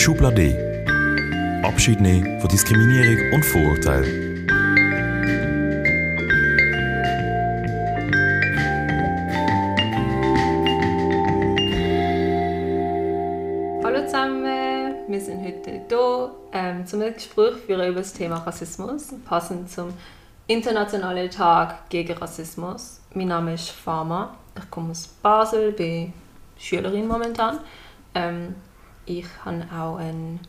Schublade. Abschied nehmen von Diskriminierung und Vorurteilen. Hallo zusammen, wir sind heute hier ähm, zum Gespräch führen über das Thema Rassismus, passend zum Internationalen Tag gegen Rassismus. Mein Name ist Farma, ich komme aus Basel, bin Schülerin momentan. Ähm, ich habe auch einen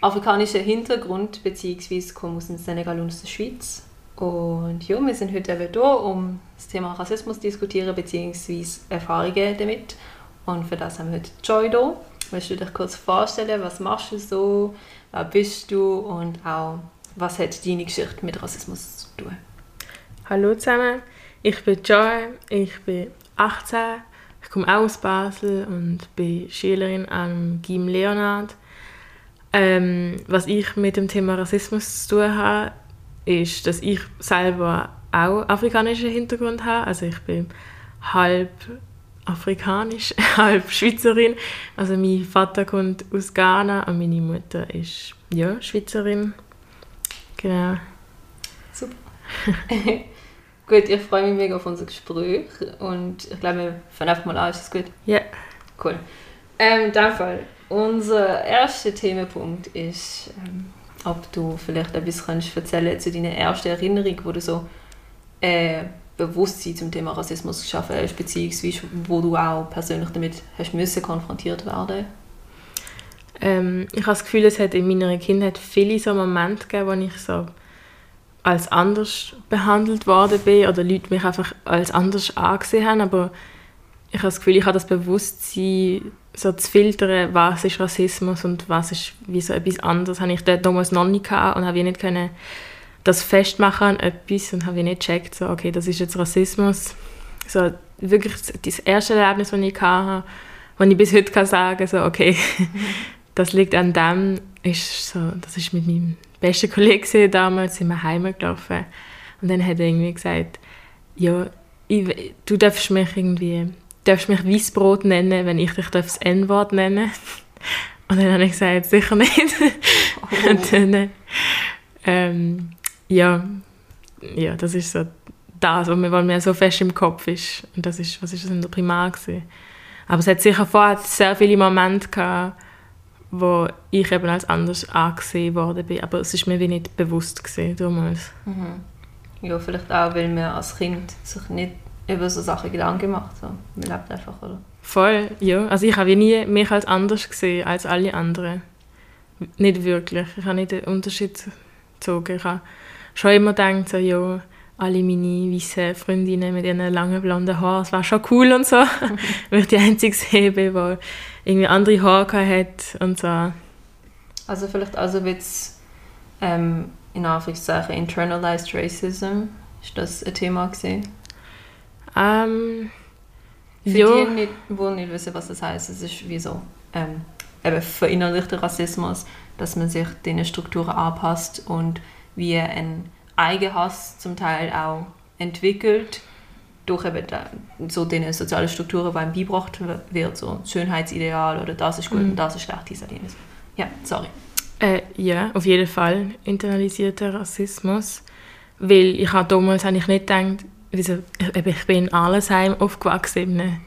afrikanischen Hintergrund, beziehungsweise komme aus dem Senegal und aus der Schweiz. Und ja, wir sind heute eben hier, um das Thema Rassismus zu diskutieren, beziehungsweise Erfahrungen damit. Und für das haben wir heute Joy hier. Willst du dich kurz vorstellen, was machst du so, wer bist du und auch, was hat deine Geschichte mit Rassismus zu tun? Hallo zusammen, ich bin Joy, ich bin 18, ich komme auch aus Basel und bin Schülerin am Gym Leonard. Ähm, was ich mit dem Thema Rassismus zu tun habe, ist, dass ich selber auch afrikanischen Hintergrund habe. Also ich bin halb afrikanisch, halb Schweizerin. Also mein Vater kommt aus Ghana und meine Mutter ist ja Schweizerin. Genau. Super. gut, ich freue mich mega auf unser Gespräch und ich glaube, wir fangen einfach mal an. Ist das gut? Ja. Cool. Ähm, in dem Fall, unser erster Themenpunkt ist, ähm, ob du vielleicht etwas kannst erzählen zu deiner ersten Erinnerung, wo du so äh, Bewusstsein zum Thema Rassismus geschaffen hast, beziehungsweise wo du auch persönlich damit hast müssen konfrontiert werden Ähm, ich habe das Gefühl, es hat in meiner Kindheit viele so Momente gegeben, wo ich so als anders behandelt worden bin oder Leute mich einfach als anders angesehen haben, aber ich habe das Gefühl, ich habe das Bewusstsein so zu filtern, was ist Rassismus und was ist wie so etwas anderes, habe ich damals noch nicht gehabt und habe nicht können das festmachen an etwas und habe nicht gecheckt, so, okay, das ist jetzt Rassismus. So, wirklich das erste Erlebnis, das ich hatte, wo ich bis heute kann sagen so, okay, das liegt an dem, ist so, das ist mit meinem besten Kollegen damals, sind wir heimgelaufen und dann hat er irgendwie gesagt, ja, ich, du darfst mich irgendwie, darfst mich Weißbrot nennen, wenn ich dich das N-Wort nennen Und dann habe ich gesagt, sicher nicht. Oh. Und dann, ähm, ja, ja, das ist so das, was mir so fest im Kopf ist. Und das ist, was ist das in der Primar gewesen. Aber es hat sicher vorher sehr viele Momente gehabt, wo ich eben als anders angesehen worden bin. Aber es ist mir wie nicht bewusst gewesen, damals. Mhm. Ja, vielleicht auch, weil man als Kind sich nicht über so Sachen Gedanken gemacht hat. Man lebt einfach, oder? Voll, ja. Also ich habe nie mich als anders gesehen als alle anderen. Nicht wirklich. Ich habe nicht den Unterschied gezogen. Ich habe schon immer gedacht, so, ja, alle meine weißen Freundinnen mit ihren langen blonden Haaren, das war schon cool und so. Weil ich die einzige sehe, die irgendwie andere Haare hat und so. Also vielleicht also wird's ähm, in Anführungszeichen internalized racism, ist das ein Thema gesehen? Ähm, Für ja. die, nicht, die nicht wissen, was das heißt, es ist wie so ähm, eben verinnerlichter Rassismus, dass man sich den Strukturen anpasst und wie ein Eigenhass zum Teil auch entwickelt durch eben so die sozialen Strukturen, die einem beigebracht wird, so Schönheitsideal oder das ist gut Mhm. und das ist schlecht, dies und jenes. Ja, sorry. Äh, ja, auf jeden Fall internalisierter Rassismus. Weil ich habe damals habe ich nicht gedacht, wieso, ich, bin in Arlesheim aufgewachsen, in einem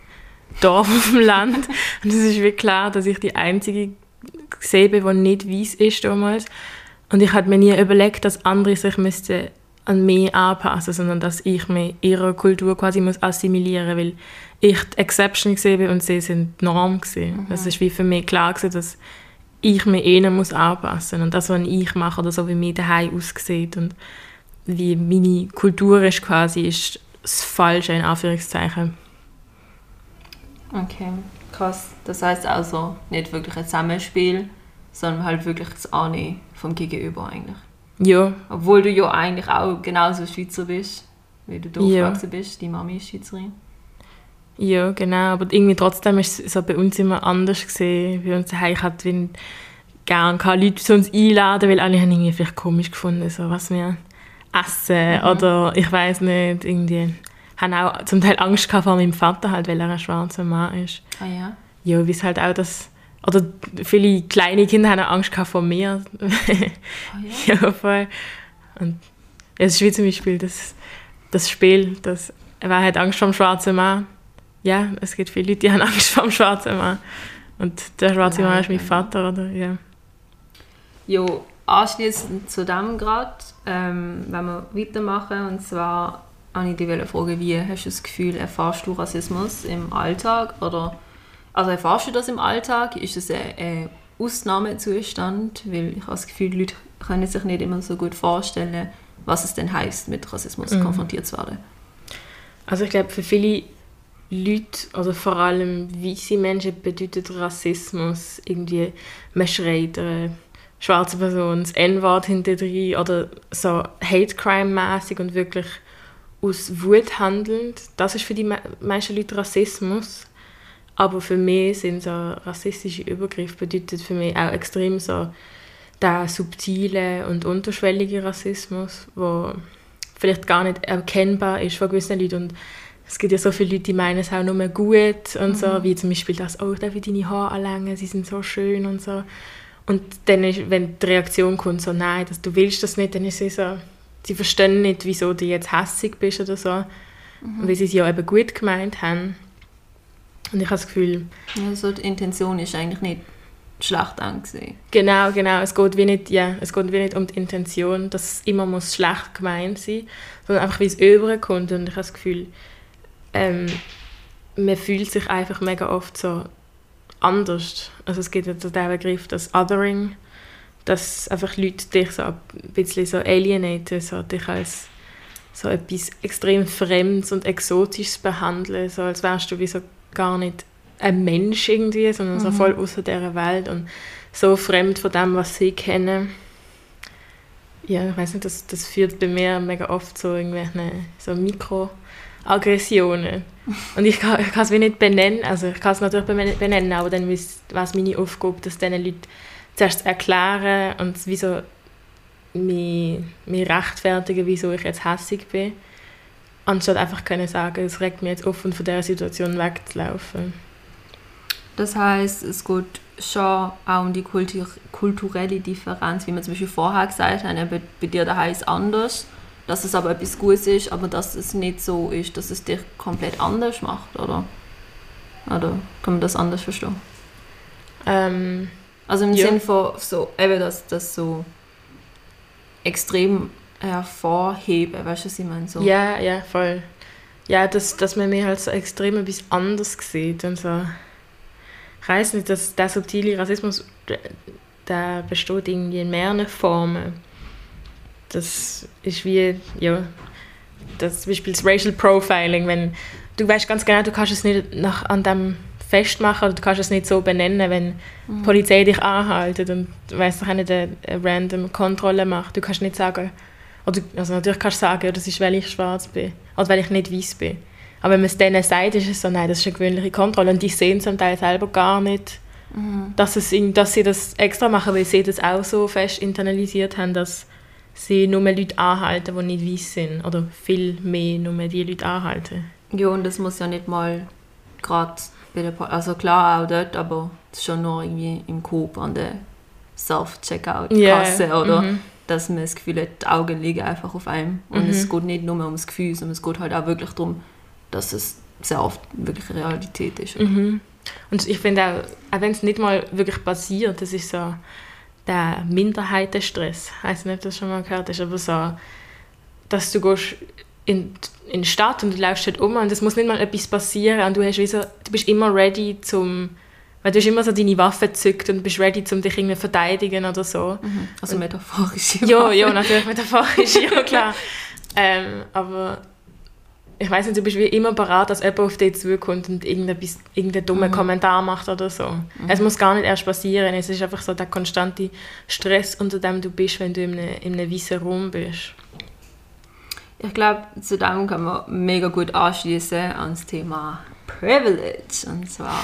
Dorf auf dem Land. Und es ist wie klar, dass ich die Einzige gesehen bin, die nicht weiß ist damals. Und ich habe mir nie überlegt, dass andere sich müssten an mich anpassen sondern dass ich mich ihrer Kultur quasi muss assimilieren weil ich die Exception gesehen bin und sie sind die Norm gesehen. Das ist wie für mich klar gewesen, dass ich mich ihnen muss anpassen und das, was ich mache oder so wie mir daheim aussieht und wie meine Kultur ist quasi, ist das Falsche in Anführungszeichen. Okay, krass. Das heißt also nicht wirklich ein Zusammenspiel, sondern halt wirklich das Annehmen vom Gegenüber eigentlich. Ja, Obwohl du ja eigentlich auch genauso Schweizer bist, wie du da Ja. aufgewachsen bist. Die Mami ist Schweizerin. ja, genau. Aber irgendwie trotzdem ist es so bei uns immer anders gesehen. Bei uns daheim ich hatte wie gerne Leute zu uns einladen, weil alle haben irgendwie vielleicht komisch gefunden, so was wir essen oder ich weiß nicht, irgendwie haben auch zum Teil Angst gehabt vor meinem Vater halt, weil er ein schwarzer Mann ist. Ah ja? Ja, wie es halt auch das oder viele kleine Kinder haben Angst vor mir. Oh, ja. ja, voll. Und es ist wie zum Beispiel das, das Spiel, das, wer hat Angst vor dem schwarzen Mann? Ja, es gibt viele Leute, die haben Angst vor dem schwarzen Mann. Und der schwarze Mann ist mein. Vater, oder? Ja. Jo, anschließend zu dem gerade, ähm, wenn wir weitermachen, und zwar wollte ich dich fragen, wie hast du das Gefühl, erfährst du Rassismus im Alltag? Oder, also erfährst du das im Alltag? Ist es ein, Ausnahmezustand? Weil ich habe das Gefühl, die Leute können sich nicht immer so gut vorstellen, was es denn heißt, mit Rassismus Mhm. konfrontiert zu werden. Also ich glaube, für viele Leute, oder vor allem weiße Menschen, bedeutet Rassismus irgendwie, man schreit einer schwarzen Person das N-Wort hinterher oder so Hate-Crime-mäßig und wirklich aus Wut handelnd. Das ist für die me meisten Leute Rassismus. Aber für mich sind so rassistische Übergriffe bedeutet für mich auch extrem so der subtile und unterschwellige Rassismus, wo vielleicht gar nicht erkennbar ist von gewissen Leuten. Und es gibt ja so viele Leute, die meinen es auch nur gut und so, wie zum Beispiel das, oh, darf ich deine Haare anlängen, sie sind so schön und so. Und dann, ist, wenn die Reaktion kommt, so, nein, das, du willst das nicht, dann ist sie so, sie verstehen nicht, wieso du jetzt hässig bist oder so, weil sie es ja eben gut gemeint haben. Und ich habe das Gefühl, Ja, so die Intention ist eigentlich nicht schlecht angesehen. Genau, genau. Es geht wie nicht, ja, es geht wie nicht um die Intention, dass es immer muss schlecht gemeint sein, sondern einfach wie es überkommt. Und ich habe das Gefühl, ähm, man fühlt sich einfach mega oft so anders. Also es gibt ja den Begriff, das Othering, dass einfach Leute dich so ein bisschen so alienaten, so dich als so etwas extrem Fremdes und Exotisches behandeln, so als wärst du wie so gar nicht ein Mensch irgendwie, sondern so voll außer dieser Welt und so fremd von dem, was sie kennen. Ja, ich weiß nicht, das, das führt bei mir mega oft zu irgendwelchen so Mikroaggressionen. Und ich kann, ich kann es wie nicht benennen, also ich kann es natürlich bene- benennen, aber dann es meine Aufgabe, das diesen Leuten zuerst zu erklären und wieso mich, mich rechtfertigen, wieso ich jetzt hässig bin. Anstatt einfach können sagen, es regt mich jetzt auf, und von dieser Situation wegzulaufen. Das heißt, es geht schon auch um die Kultur kulturelle Differenz, wie wir zum Beispiel vorher gesagt haben, eben bei dir daheim ist es anders, dass es aber etwas Gutes ist, aber dass es nicht so ist, dass es dich komplett anders macht, oder? Oder kann man das anders verstehen? Ähm, Also im Ja. Sinn von so, eben das, das so extrem hervorheben, weißt du, was ich meine? So. Ja, ja, voll. Ja, dass, dass man mir halt so extrem etwas anders sieht und so. Ich weiß nicht, dass der subtile Rassismus, der- besteht irgendwie in mehreren Formen. Das ist wie, ja, das zum Beispiel das Racial Profiling, wenn du weißt ganz genau, du kannst es nicht nach, an dem festmachen oder du kannst es nicht so benennen, wenn die Polizei dich anhaltet und du weißt doch auch nicht eine, eine random Kontrolle macht. Du kannst nicht sagen, oder, also natürlich kannst du sagen, das ist, weil ich schwarz bin oder weil ich nicht weiß bin. Aber wenn man es denen sagt, ist es so, nein, das ist eine gewöhnliche Kontrolle. Und die sehen zum Teil selber gar nicht, dass, es, ihnen- dass sie das extra machen, weil sie das auch so fest internalisiert haben, dass sie nur Leute anhalten, die nicht weiß sind. Oder viel mehr nur die Leute anhalten. Ja, und das muss ja nicht mal gerade bei der, Po- also klar auch dort, aber es schon nur irgendwie im Coop an der Self-Checkout-Kasse, Ja, oder? mhm. Dass man das Gefühl hat, die Augen liegen einfach auf einem. Und Mhm. es geht nicht nur ums Gefühl, sondern es geht halt auch wirklich darum, dass es sehr oft wirklich Realität ist. Mhm. Und ich finde auch, auch wenn es nicht mal wirklich passiert, das ist so der Minderheitenstress. Ich weiß nicht, ob du das schon mal gehört hast, aber so, dass du gehst in, in die Stadt und du läufst dort um und es muss nicht mal etwas passieren und du, hast wie so, du bist immer ready zum, weil du hast immer so deine Waffe gezückt und bist ready, um dich irgendwie verteidigen oder so. Mhm. Also metaphorisch. Ja, ja, natürlich metaphorisch, ja klar. Ähm, aber ich weiß nicht, du bist wie immer bereit, dass jemand auf dich zukommt und irgendetwas, irgendeinen dummen Kommentar macht oder so. Es muss gar nicht erst passieren, es ist einfach so der konstante Stress, unter dem du bist, wenn du in einem, in einem weißen Raum bist. Ich glaube, zu dem kann man mega gut anschließen ans Thema Privilege. Und zwar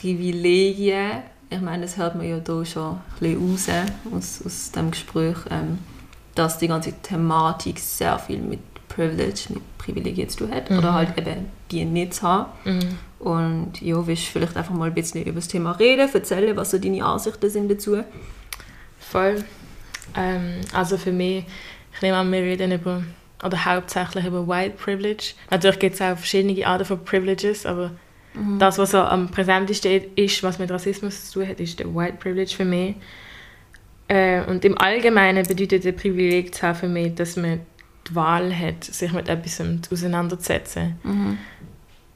Privilegien. Ich meine, das hört man ja hier schon ein bisschen raus aus, aus dem Gespräch, ähm, dass die ganze Thematik sehr viel mit Privilege, mit Privilegien zu tun hat oder halt eben die nicht zu haben. Mhm. Und ja, willst du vielleicht einfach mal ein bisschen über das Thema reden, erzählen, was so deine Ansichten sind dazu? Voll. Ähm, also für mich, ich nehme an, wir reden über, oder hauptsächlich über White Privilege. Natürlich gibt es auch verschiedene Arten von Privileges, aber das, was so am präsentesten ist, was mit Rassismus zu tun hat, ist der White Privilege für mich. Äh, und im Allgemeinen bedeutet der Privileg zu haben für mich, dass man die Wahl hat, sich mit etwas auseinanderzusetzen.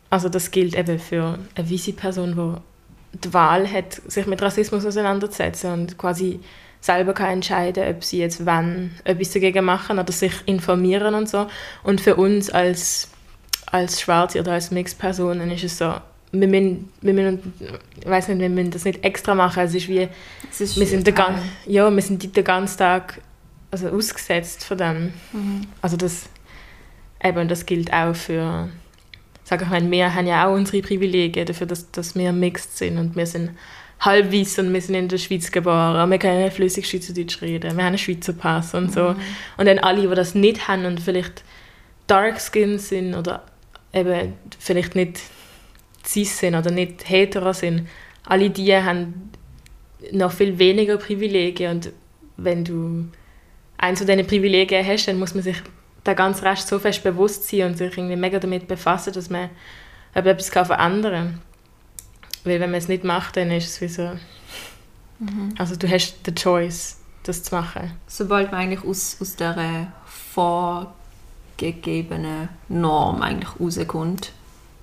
Also das gilt eben für eine weiße Person, die die Wahl hat, sich mit Rassismus auseinanderzusetzen und quasi selber kann entscheiden, ob sie jetzt wann etwas dagegen machen oder sich informieren und so. Und für uns als, als Schwarze oder als Mixed-Personen ist es so, wir müssen, wir müssen, ich weiß nicht, wir müssen das nicht extra machen. Es ist wie, Es ist wir sind, den, Teil. gan- ja, wir sind den ganzen Tag also ausgesetzt von dem. Mhm. Also das, eben, das gilt auch für, sag ich mal, wir haben ja auch unsere Privilegien dafür, dass, dass wir mixed sind und wir sind halb weiß und wir sind in der Schweiz geboren, wir können flüssig Schweizerdeutsch reden, wir haben einen Schweizer Pass und so. Und dann alle, die das nicht haben und vielleicht dark skin sind oder eben vielleicht nicht cis sind oder nicht hetero sind, alle die haben noch viel weniger Privilegien und wenn du eins von diesen Privilegien hast, dann muss man sich der ganzen Rest so fest bewusst sein und sich irgendwie mega damit befassen, dass man etwas kann verändern kann. Weil wenn man es nicht macht, dann ist es wie so... Also du hast die Choice, das zu machen. Sobald man eigentlich aus, aus dieser vorgegebenen Norm eigentlich rauskommt,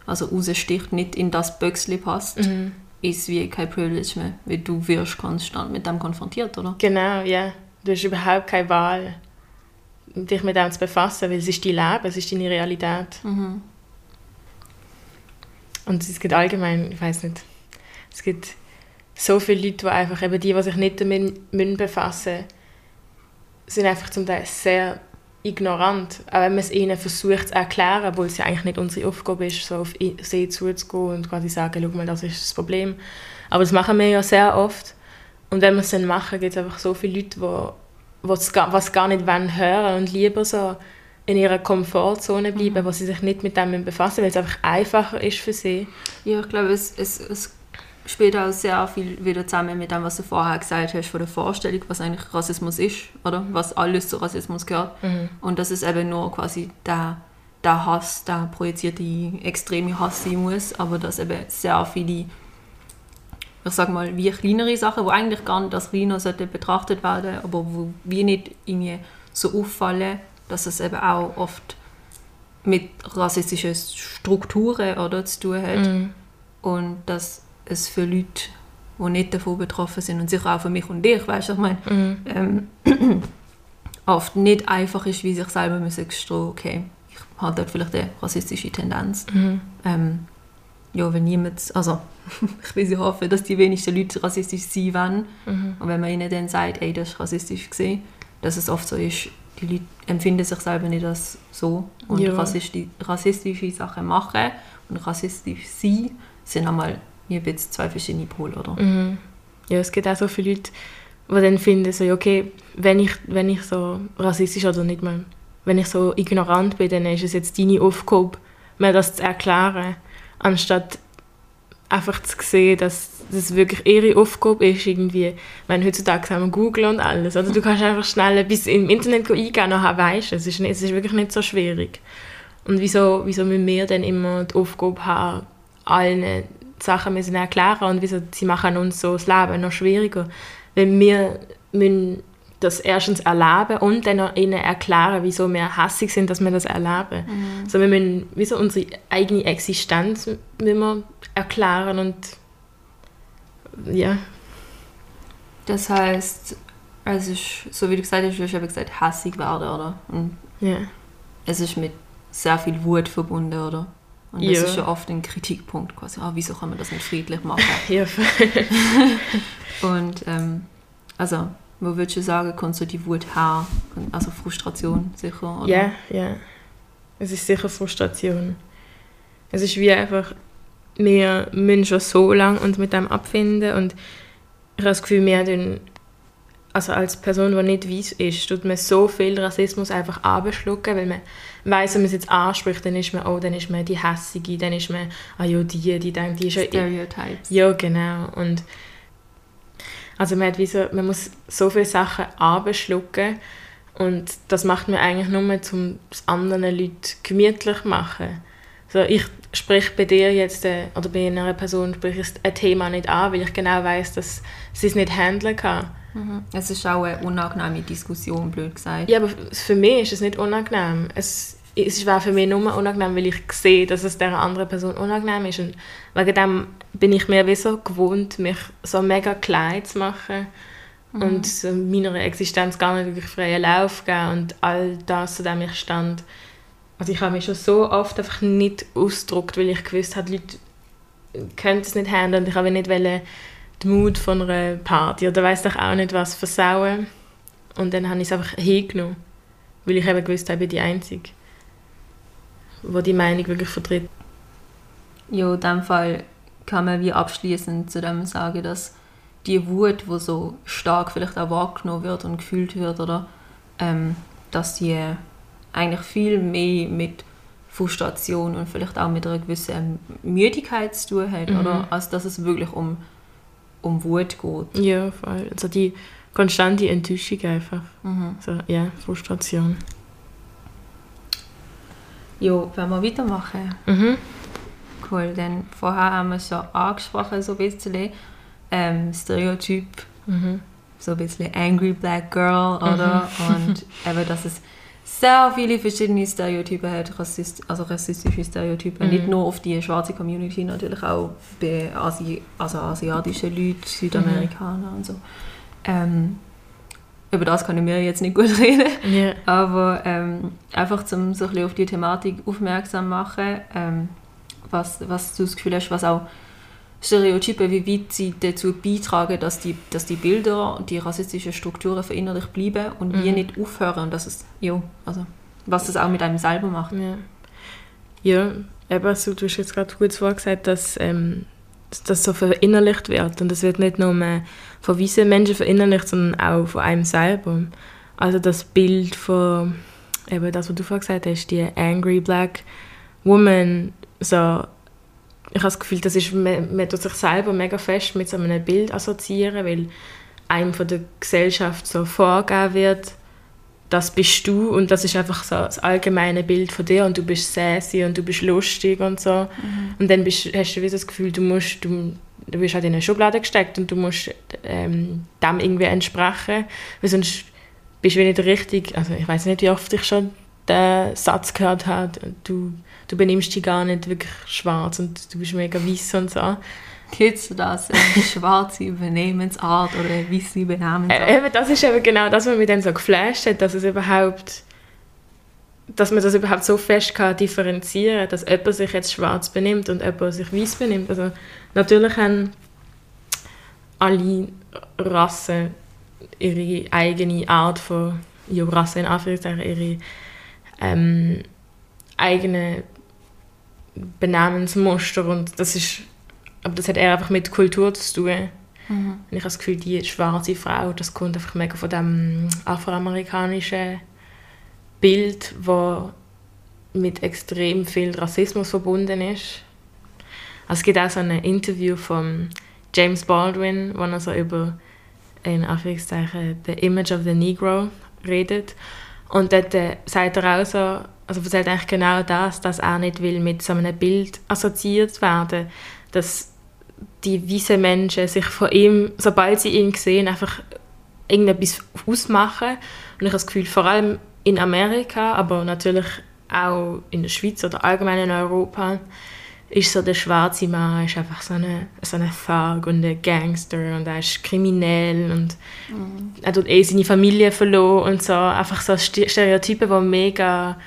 also raussticht, nicht in das Büchsli passt, Mhm. ist wie kein Privilege mehr, weil du wirst konstant mit dem konfrontiert, oder? Genau, ja. Du hast überhaupt keine Wahl, dich mit dem zu befassen, weil es ist dein Leben, es ist deine Realität. Mhm. Und es gibt allgemein, ich weiß nicht, es gibt so viele Leute, die einfach eben die, die sich nicht damit müssen befassen sind einfach zum Teil sehr ignorant, auch wenn man es ihnen versucht zu erklären, obwohl es ja eigentlich nicht unsere Aufgabe ist, so auf sie zuzugehen und quasi sagen, schau mal, das ist das Problem. Aber das machen wir ja sehr oft. Und wenn wir es dann machen, gibt es einfach so viele Leute, die, die es gar, was gar nicht wollen hören und lieber so in ihrer Komfortzone bleiben, wo sie sich nicht mit dem befassen, weil es einfach einfacher ist für sie. Ja, ich glaube, es, es, es spielt auch sehr viel wieder zusammen mit dem, was du vorher gesagt hast, von der Vorstellung, was eigentlich Rassismus ist, oder? Was alles zu Rassismus gehört. Und dass es eben nur quasi der, der Hass, der projizierte extreme Hass sein muss, aber dass eben sehr viele, ich sag mal, wie kleinere Sachen, wo eigentlich gar nicht als kleiner sollte betrachtet werden, aber wo wir nicht irgendwie so auffallen, dass es eben auch oft mit rassistischen Strukturen oder, zu tun hat Mhm. und dass es für Leute, die nicht davon betroffen sind und sicher auch für mich und dich, weißt du, ich meine, Mhm. ähm, oft nicht einfach ist, wie sich selber müssen gestehen, okay, ich habe dort vielleicht eine rassistische Tendenz. Mhm. Ähm, ja, wenn niemand, also ich will sie hoffen, dass die wenigsten Leute rassistisch sein wollen Mhm. und wenn man ihnen dann sagt, ey, das ist rassistisch gesehen, dass es oft so ist, die Leute empfinden sich selber nicht als so und Ja. rassisti rassistische Sachen machen und rassistisch sein sind einmal wie ein bisschen zwei verschiedene Pole, oder? Mhm. Ja, es gibt auch so viele Leute, die dann finden, so, okay, wenn ich, wenn ich so rassistisch oder nicht mal, wenn ich so ignorant bin, dann ist es jetzt deine Aufgabe, mir das zu erklären, anstatt einfach zu sehen, dass das wirklich ihre Aufgabe ist, irgendwie, ich meine, heutzutage haben wir Google und alles, oder du kannst einfach schnell etwas im Internet eingeben, nachher weisst es ist, es ist wirklich nicht so schwierig. Und wieso, wieso müssen wir dann immer die Aufgabe haben, allen Sachen müssen erklären und wieso sie machen uns so das Leben noch schwieriger. Weil wir müssen das erstens erleben und dann noch ihnen erklären, wieso wir hässig sind, dass wir das erleben. Also wir müssen wieso unsere eigene Existenz müssen wir erklären und ja. Das heißt, es ist, so wie du gesagt hast, hast eben gesagt, hässig werden, oder? Und ja. es ist mit sehr viel Wut verbunden, oder? Und das Ja. ist ja oft ein Kritikpunkt, quasi, ah, wieso kann man das nicht friedlich machen? ja. Und, ähm, also, wo würdest du sagen, kommst du die Wut her? Also Frustration, sicher, oder? Ja, ja. Es ist sicher Frustration. Es ist wie einfach, wir müssen schon so lange uns mit dem abfinden und ich habe das Gefühl, wir tun also als Person, die nicht weiß ist, tut man so viel Rassismus einfach abschlucken, weil man weiß, wenn man es jetzt anspricht, dann ist man, oh, dann ist man die Hässige, dann ist man, ah ja, die, die denkt, die ist ja... Stereotypes. Ja, genau. Und also man, hat wie so, man muss so viele Sachen abschlucken und das macht man eigentlich nur, um es anderen Leuten gemütlich zu machen. So, ich spreche bei dir jetzt, äh, oder bei einer Person, spreche ich ein Thema nicht an, weil ich genau weiß, dass sie es nicht handeln kann. Mhm. Es ist auch eine unangenehme Diskussion, blöd gesagt. Ja, aber für mich ist es nicht unangenehm. Es, es war für mich nur unangenehm, weil ich sehe, dass es der anderen Person unangenehm ist. Und wegen dem bin ich mir wie so gewohnt, mich so mega klein zu machen mhm. und meiner Existenz gar nicht wirklich freien Lauf geben und all das, zu dem ich stand. Also ich habe mich schon so oft einfach nicht ausgedruckt, weil ich gewusst habe, Leute können es nicht handeln und ich habe nicht wollen, die Mut von einer Party oder weiß doch auch nicht was versauen. Und dann habe ich es einfach hingenommen, weil ich eben gewusst habe, ich bin die Einzige, die die Meinung wirklich vertritt. Ja, in dem Fall kann man wie abschließend zu dem sagen, dass die Wut, die so stark vielleicht auch wahrgenommen wird und gefühlt wird, oder ähm, dass die eigentlich viel mehr mit Frustration und vielleicht auch mit einer gewissen Müdigkeit zu tun hat, mhm. oder? als dass es wirklich um um Wut geht. Ja, voll. Also die konstante Enttäuschung einfach. Mhm. So, ja, Frustration. Ja, wenn wir weitermachen. Mhm. Cool, dann vorher haben wir schon angesprochen, so ein bisschen ähm, Stereotyp, mhm. so ein bisschen Angry Black Girl, oder? Mhm. Und eben, dass es sehr viele verschiedene Stereotype hat, Rassist, also rassistische Stereotype, mhm. nicht nur auf die schwarze Community, natürlich auch bei Asi also asiatischen Leuten, Südamerikaner mhm. und so. Ähm, über das kann ich mir jetzt nicht gut reden, yeah. aber ähm, einfach zum so ein bisschen auf die Thematik aufmerksam machen, ähm, was, was du das Gefühl hast, was auch Stereotype, wie weit sie dazu beitragen, dass die, dass die Bilder und die rassistischen Strukturen verinnerlicht bleiben und mhm. wir nicht aufhören. Und dass es, ja, also, was das auch mit einem selber macht. Ja, ja eben, also, du hast jetzt gerade gut vorgesagt, dass ähm, das so verinnerlicht wird. Und das wird nicht nur von weißen Menschen verinnerlicht, sondern auch von einem selber. Also das Bild von, eben das, was du vorhin gesagt hast, die angry black woman, so ich habe das Gefühl, das ist, man, man tut sich selber mega fest mit so einem Bild assoziieren, weil einem von der Gesellschaft so vorgegeben wird, das bist du und das ist einfach so das allgemeine Bild von dir und du bist sassy und du bist lustig und so. Mhm. Und dann bist, hast du wieder das Gefühl, du musst, du, du bist halt in eine Schublade gesteckt und du musst ähm, dem irgendwie entsprechen, weil sonst bist du nicht richtig, also ich weiß nicht, wie oft ich schon den Satz gehört habe, du du benimmst dich gar nicht wirklich schwarz und du bist mega weiß und so. Kennst du das? Eine schwarze Benehmensart oder eine weiße Benehmensart? Äh, das ist eben genau das, was mich dann so geflasht hat, dass es überhaupt dass man das überhaupt so fest kann differenzieren kann, dass jemand sich jetzt schwarz benimmt und jemand sich weiß benimmt. Also natürlich haben alle Rassen ihre eigene Art von, ja, Rasse in Anführungszeichen, ihre ähm, Benehmensmuster und das ist, aber das hat eher einfach mit Kultur zu tun. Mhm. Und ich habe das Gefühl, die schwarze Frau, das kommt einfach mega von dem afroamerikanischen Bild, wo mit extrem viel Rassismus verbunden ist. Also es gibt auch so ein Interview von James Baldwin, wo er so über in Anführungszeichen the image of the Negro redet. Und dort äh, sagt er auch so, also erzählt eigentlich genau das, dass er nicht will mit so einem Bild assoziiert werden, dass die weißen Menschen sich von ihm, sobald sie ihn sehen, einfach irgendetwas ausmachen. Und ich habe das Gefühl, vor allem in Amerika, aber natürlich auch in der Schweiz oder allgemein in Europa, ist so der schwarze Mann ist einfach so eine, so eine Thug und ein Gangster und er ist kriminell und mhm. er hat eh seine Familie verloren und so. Einfach so Stereotype, die mega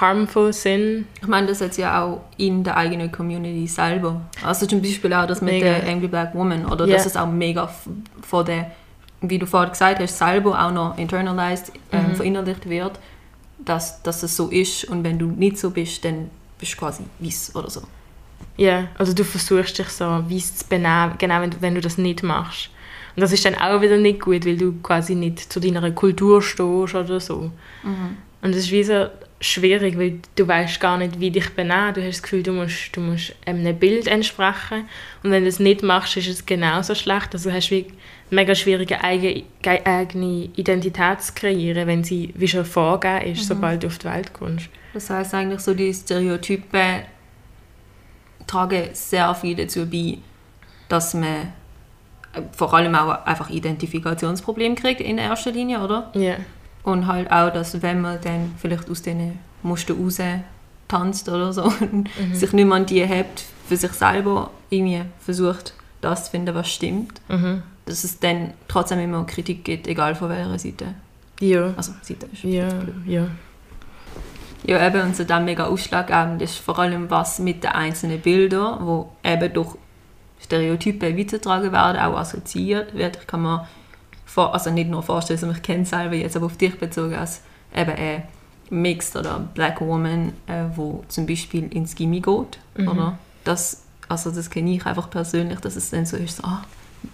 harmful sind. Ich meine, das jetzt ja auch in der eigenen Community selber. Also zum Beispiel auch das mit mega. der Angry Black Woman oder yeah. dass es auch mega von der, wie du vorhin gesagt hast, selber auch noch internalized, ähm, mhm. verinnerlicht wird, dass, dass es so ist und wenn du nicht so bist, dann bist du quasi weiß oder so. Ja, yeah. also du versuchst dich so weiß zu benehmen, genau wenn du, wenn du das nicht machst. Und das ist dann auch wieder nicht gut, weil du quasi nicht zu deiner Kultur stehst oder so. Mhm. Und das ist wie so schwierig, weil du weißt gar nicht, wie dich benehmen. Du hast das Gefühl, du musst, du musst einem Bild entsprechen. Und wenn du es nicht machst, ist es genauso schlecht. Also hast du wie mega schwierige eigene, eigene Identität zu kreieren, wenn sie wie schon vorgegeben ist, sobald du auf die Welt kommst. Das heißt eigentlich so, die Stereotypen tragen sehr viel dazu bei, dass man vor allem auch einfach Identifikationsprobleme kriegt in erster Linie, oder? Ja. Und halt auch, dass wenn man dann vielleicht aus diesen Mustern raus tanzt oder so und sich nicht mehr an die hebt, für sich selber irgendwie versucht, das zu finden, was stimmt, Mhm. dass es dann trotzdem immer Kritik gibt, egal von welcher Seite. Ja. Also Seite ist Ja, ja. Ja, eben, und so dann mega ausschlaggebend ist vor allem was mit den einzelnen Bildern, wo eben durch Stereotypen weitergetragen werden, auch assoziiert wird. Ich kann mir also nicht nur vorstellen, sondern ich kenne selber jetzt, aber auf dich bezogen als eben eine Mixed oder Black Woman, äh, wo zum Beispiel ins Gimmi geht, oder? Das, also das kenne ich einfach persönlich, dass es dann so ist, so, ah,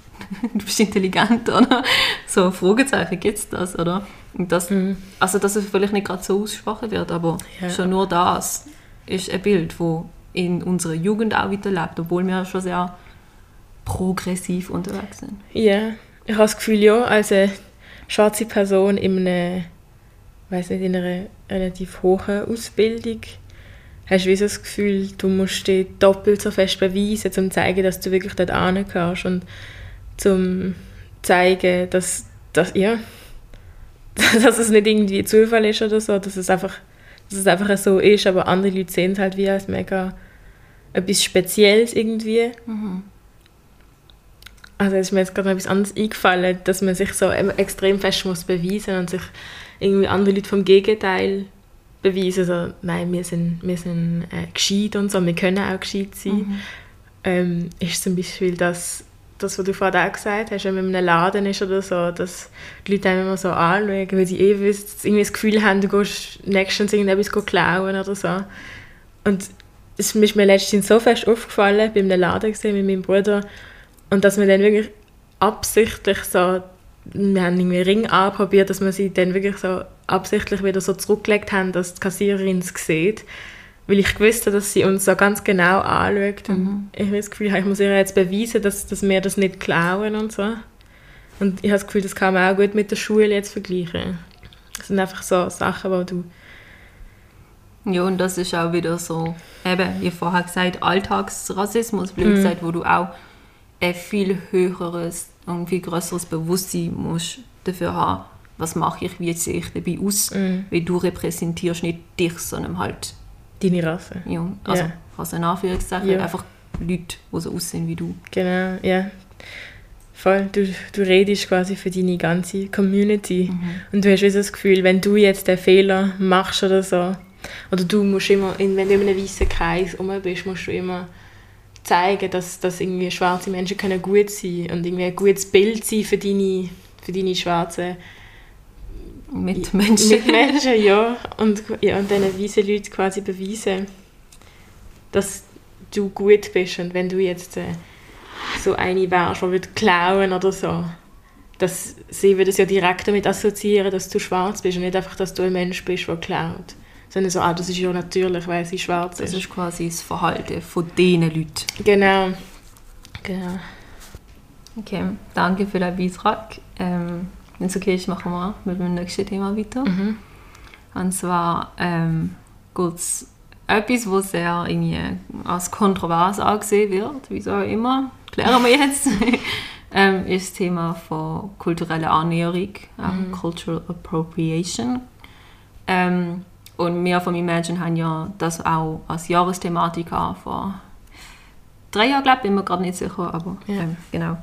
du bist intelligent, oder? So Fragezeichen gibt es das, oder? Und das, also dass es vielleicht nicht gerade so ausgesprochen wird, aber Ja. schon nur das ist ein Bild, das in unserer Jugend auch weiterlebt, obwohl wir schon sehr progressiv unterwegs sind. Ja, ich habe das Gefühl, ja, als eine schwarze Person in einer, weiß nicht, in einer relativ hohen Ausbildung hast du so das Gefühl, du musst dich doppelt so fest beweisen, um zu zeigen, dass du wirklich dort kannst und zum zeigen, dass, dass, ja, dass es nicht irgendwie Zufall ist oder so, dass es einfach, dass es einfach so ist, aber andere Leute sehen es halt wie als mega etwas Spezielles irgendwie. Also es ist mir jetzt gerade noch etwas anderes eingefallen, dass man sich so em- extrem fest muss beweisen und sich irgendwie andere Leute vom Gegenteil beweisen. So, nein, wir sind, wir sind äh, gescheit und so, wir können auch gescheit sein. Ähm, ist zum Beispiel das, das, was du vorhin auch gesagt hast, wenn man in einem Laden ist oder so, dass die Leute einem immer so anschauen, weil sie eh irgendwie das Gefühl haben, du gehst nächstens irgendetwas klauen oder so. Und es ist mir letztens so fest aufgefallen, bei einem Laden gesehen mit meinem Bruder, und dass wir dann wirklich absichtlich so, wir haben irgendwie Ring anprobiert, dass wir sie dann wirklich so absichtlich wieder so zurückgelegt haben, dass die Kassiererin es sieht. Weil ich gewusst habe, dass sie uns so ganz genau anschaut. Und ich habe das Gefühl, ich muss ihr jetzt beweisen, dass, dass wir das nicht klauen und so. Und ich habe das Gefühl, das kann man auch gut mit der Schule jetzt vergleichen. Das sind einfach so Sachen, wo du... Ja, und das ist auch wieder so, eben, wie vorher gesagt, Alltagsrassismus, blöd gesagt, wo du auch ein viel höheres und viel größeres Bewusstsein musst dafür haben, was mache ich, wie sehe ich dabei aus, weil du repräsentierst nicht dich, sondern halt, Deine Rasse. ja, also, Ja. also in Anführungszeichen, Ja. einfach Leute, die so aussehen wie du. Genau, ja. Voll, du, du redest quasi für deine ganze Community. Und du hast das Gefühl, wenn du jetzt den Fehler machst oder so, oder du musst immer, in, wenn du in einem weißen Kreis rum bist, musst du immer zeigen, dass, dass irgendwie schwarze Menschen können gut sein und irgendwie ein gutes Bild sein für deine, für deine schwarzen Mit Menschen. Mitmenschen, ja. Und, ja, und diesen weißen Leuten quasi beweisen, dass du gut bist. Und wenn du jetzt äh, so eine wärst, die würde klauen oder so, dass sie würde es ja direkt damit assoziieren, dass du schwarz bist und nicht einfach, dass du ein Mensch bist, der klaut. Sondern so, ah, das ist ja natürlich, weil sie schwarz Das ist. ist quasi das Verhalten von diesen Leuten. Genau. Genau. Okay, danke für den Beitrag. Ähm, Wenn es okay ist, machen wir mit dem nächsten Thema weiter. Und zwar ähm, geht etwas, was sehr irgendwie als kontrovers angesehen wird, wieso auch immer, klären wir jetzt, ähm, ist das Thema von kultureller Annäherung, ähm, Cultural Appropriation. Ähm, und wir von Imagine haben ja das auch als Jahresthematik vor drei Jahren, glaube ich, bin mir gerade nicht sicher, aber Ja. ähm, genau.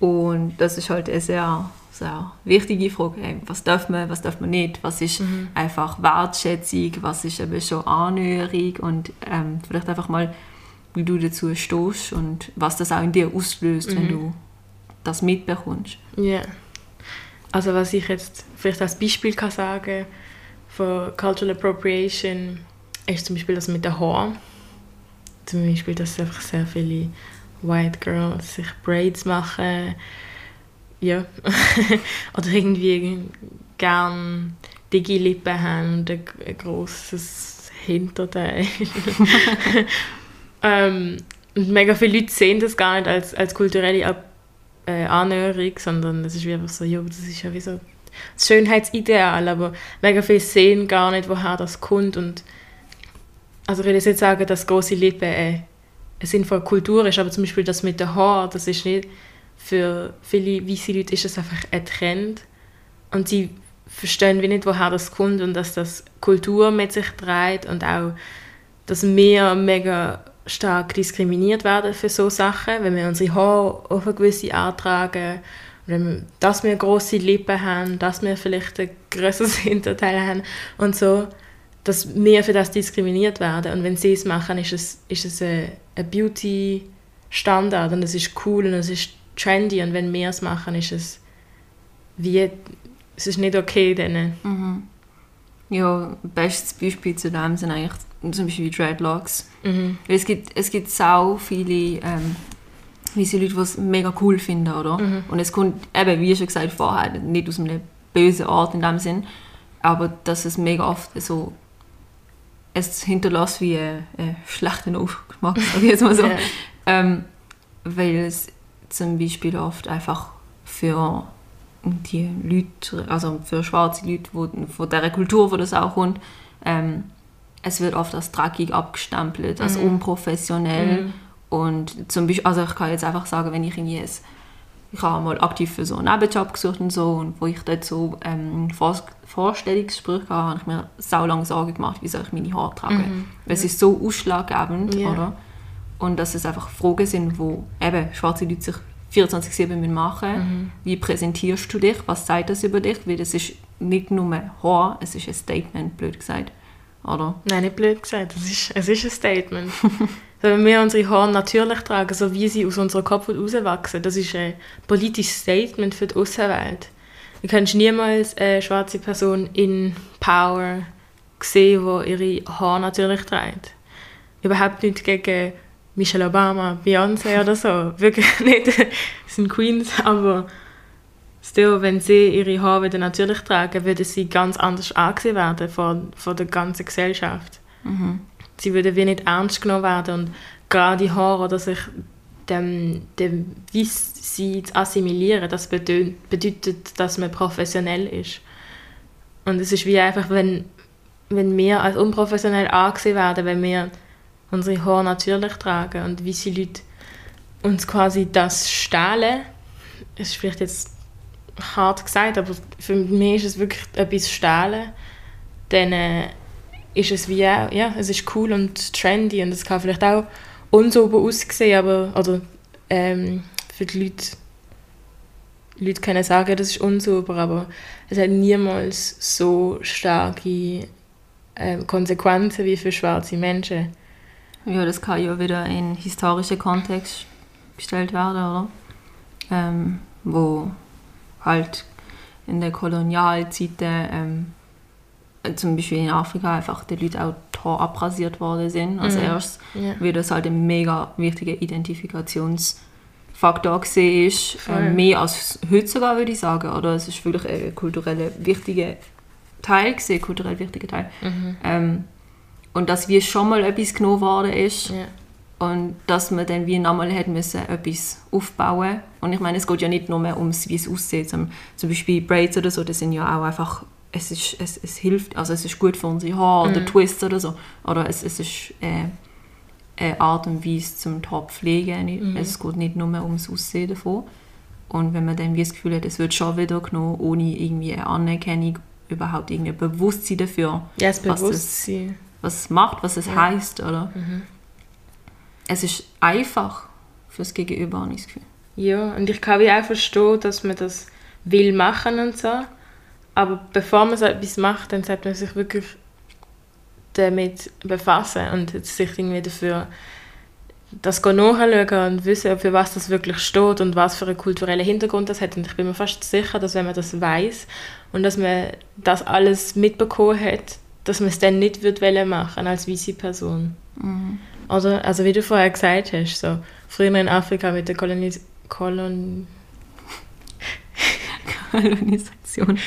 Und das ist halt eine sehr, sehr wichtige Frage. Was darf man, was darf man nicht? Was ist einfach Wertschätzung? Was ist eben schon Annäherung? Und ähm, vielleicht einfach mal, wie du dazu stehst und was das auch in dir auslöst, wenn du das mitbekommst. Ja. Also was ich jetzt vielleicht als Beispiel kann sagen von Cultural Appropriation ist zum Beispiel das mit den Haaren. Zum Beispiel, dass einfach sehr viele White Girls sich Braids machen ja, oder irgendwie gern Digi-Lippen haben und ein, ein grosses Hinterteil. ähm, und mega viele Leute sehen das gar nicht als, als kulturelle Ab äh, Annäherung, sondern es ist wie einfach so, ja, das ist ja wie so das Schönheitsideal, aber mega viele sehen gar nicht, woher das kommt. Und also ich will jetzt sagen, dass große Lippen äh, eine sinnvolle Kultur ist, aber zum Beispiel das mit den Haaren, das ist nicht, für viele weiße Leute ist das einfach ein Trend. Und sie verstehen wie nicht, woher das kommt und dass das Kultur mit sich trägt und auch, dass wir mega stark diskriminiert werden für so Sachen, wenn wir unsere Haare auf eine gewisse Art tragen, wenn dass wir große Lippen haben, dass wir vielleicht ein größeres Hinterteil haben und so, dass wir für das diskriminiert werden und wenn sie es machen, ist es, ist es ein, ein Beauty-Standard und es ist cool und es ist trendy und wenn wir es machen, ist es wie es ist nicht okay denen. Mhm. Ja, bestes Beispiel zu dem sind eigentlich zum Beispiel Dreadlocks. Mhm. Es gibt, es gibt sau viele ähm, weisse Leute, die es mega cool finden, oder? Mhm. Und es kommt, eben, wie schon gesagt vorher, nicht aus einem bösen Art in dem Sinn, aber dass es mega oft so es hinterlässt wie einen, einen schlechten Aufgeschmack, sag ich jetzt mal so. Ja. ähm, weil es zum Beispiel oft einfach für die Leute, also für schwarze Leute, wo, von der Kultur, wo das auch kommt, ähm, es wird oft als dreckig abgestempelt, als Mhm. unprofessionell. Mhm. Und zum Beispiel, also ich kann jetzt einfach sagen, wenn ich irgendwie ein, ich habe mal aktiv für so einen Nebenjob gesucht und so, und wo ich dort so ähm, Vor Vorstellungsgespräch hatte, habe ich mir sau lange Sorgen gemacht, wie soll ich meine Haare tragen. Mhm. Weil es ist so ausschlaggebend, Ja. oder? Und dass es einfach Fragen sind, wo eben schwarze Leute sich 24-7 machen. Mhm. Wie präsentierst du dich? Was sagt das über dich? Weil das ist nicht nur Haar, es ist ein Statement, blöd gesagt. Oder? Nein, nicht blöd gesagt, es ist, es ist ein Statement. wenn wir unsere Haare natürlich tragen, so wie sie aus unserem Kopf rauswachsen, das ist ein politisches Statement für die Außenwelt. Du kannst niemals eine schwarze Person in Power sehen, die ihre Haare natürlich trägt. Überhaupt nicht gegen Michelle Obama, Beyoncé oder so. Wirklich nicht. Das sind Queens, aber still, wenn sie ihre Haare wieder natürlich tragen, würde sie ganz anders angesehen werden von, von der ganzen Gesellschaft. Mhm. Sie würde wie nicht ernst genommen werden und gerade die Haare oder sich dem, dem Weißsein zu assimilieren, das bedeutet, dass man professionell ist. Und es ist wie einfach, wenn, wenn wir als unprofessionell angesehen werden, wenn wir unsere Haare natürlich tragen und weiße Leute uns quasi das stehlen, ist vielleicht jetzt hart gesagt, aber für mich ist es wirklich etwas stehlen, dann äh, ist es wie ja, es ist cool und trendy und es kann vielleicht auch unsauber aussehen, aber, oder ähm, für die Leute, Leute können sagen, das ist unsauber, aber es hat niemals so starke ähm, Konsequenzen wie für schwarze Menschen. Ja, das kann ja wieder in historischen Kontext gestellt werden, oder? Ähm, wo halt in der Kolonialzeit ähm, zum Beispiel in Afrika einfach die Leute auch die Haare abrasiert worden sind. Als Mhm. erstes, Ja. weil das halt ein mega wichtiger Identifikationsfaktor gesehen ist. Voll. Ähm, mehr als heute sogar, würde ich sagen. Oder es ist wirklich ein kultureller wichtiger Teil gesehen, kulturell wichtiger Teil. Mhm. Ähm, und dass wie schon mal etwas genommen worden ist Ja. und dass man dann wie nochmal hätte müssen etwas aufbauen und ich meine es geht ja nicht nur mehr ums wie es aussieht zum, zum Beispiel Braids oder so das sind ja auch einfach es ist es, es hilft also es ist gut für unsere Haare oder Mhm. Twist oder so oder es, es ist äh, eine Art und Weise zum Haar pflegen Mhm. es geht nicht nur mehr ums Aussehen davon und wenn man dann wie das Gefühl hat es wird schon wieder genommen ohne irgendwie eine Anerkennung überhaupt irgendein Bewusstsein dafür Ja, das- Bewusstsein. was es macht, was es Ja. heißt, oder? Mhm. Es ist einfach fürs Gegenüber, habe ich das Gefühl. Ja, und ich kann wie auch verstehen, dass man das will machen und so. Aber bevor man so etwas macht, dann sollte man sich wirklich damit befassen und sich irgendwie dafür das nachschauen und wissen, für was das wirklich steht und was für einen kulturellen Hintergrund das hat. Und ich bin mir fast sicher, dass wenn man das weiß und dass man das alles mitbekommen hat, dass man es dann nicht wird machen als weiße Person. Oder, also wie du vorher gesagt hast, so früher in Afrika mit der Kolonis Kolon Kolonisation.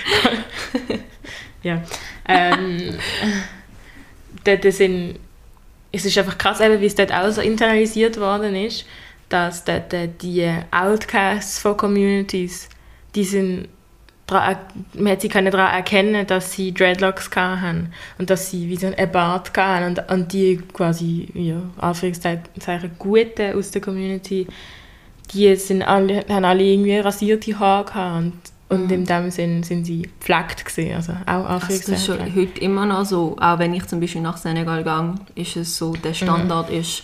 ja. Ähm, dort sind, es ist einfach krass, wie es dort auch so internalisiert worden ist, dass dort äh, die Outcasts von Communities, die sind dran, man hat sie können daran erkennen, dass sie Dreadlocks hatten und dass sie wie so ein Bart hatten und, und die quasi, ja, Anführungszeichen, Guten aus der Community, die sind alle, haben alle irgendwie rasierte Haare gehabt und, in dem Sinn sind sie gepflegt gewesen, also auch Also das ist schon heute immer noch so, auch wenn ich zum Beispiel nach Senegal gehe, ist es so, der Standard ist,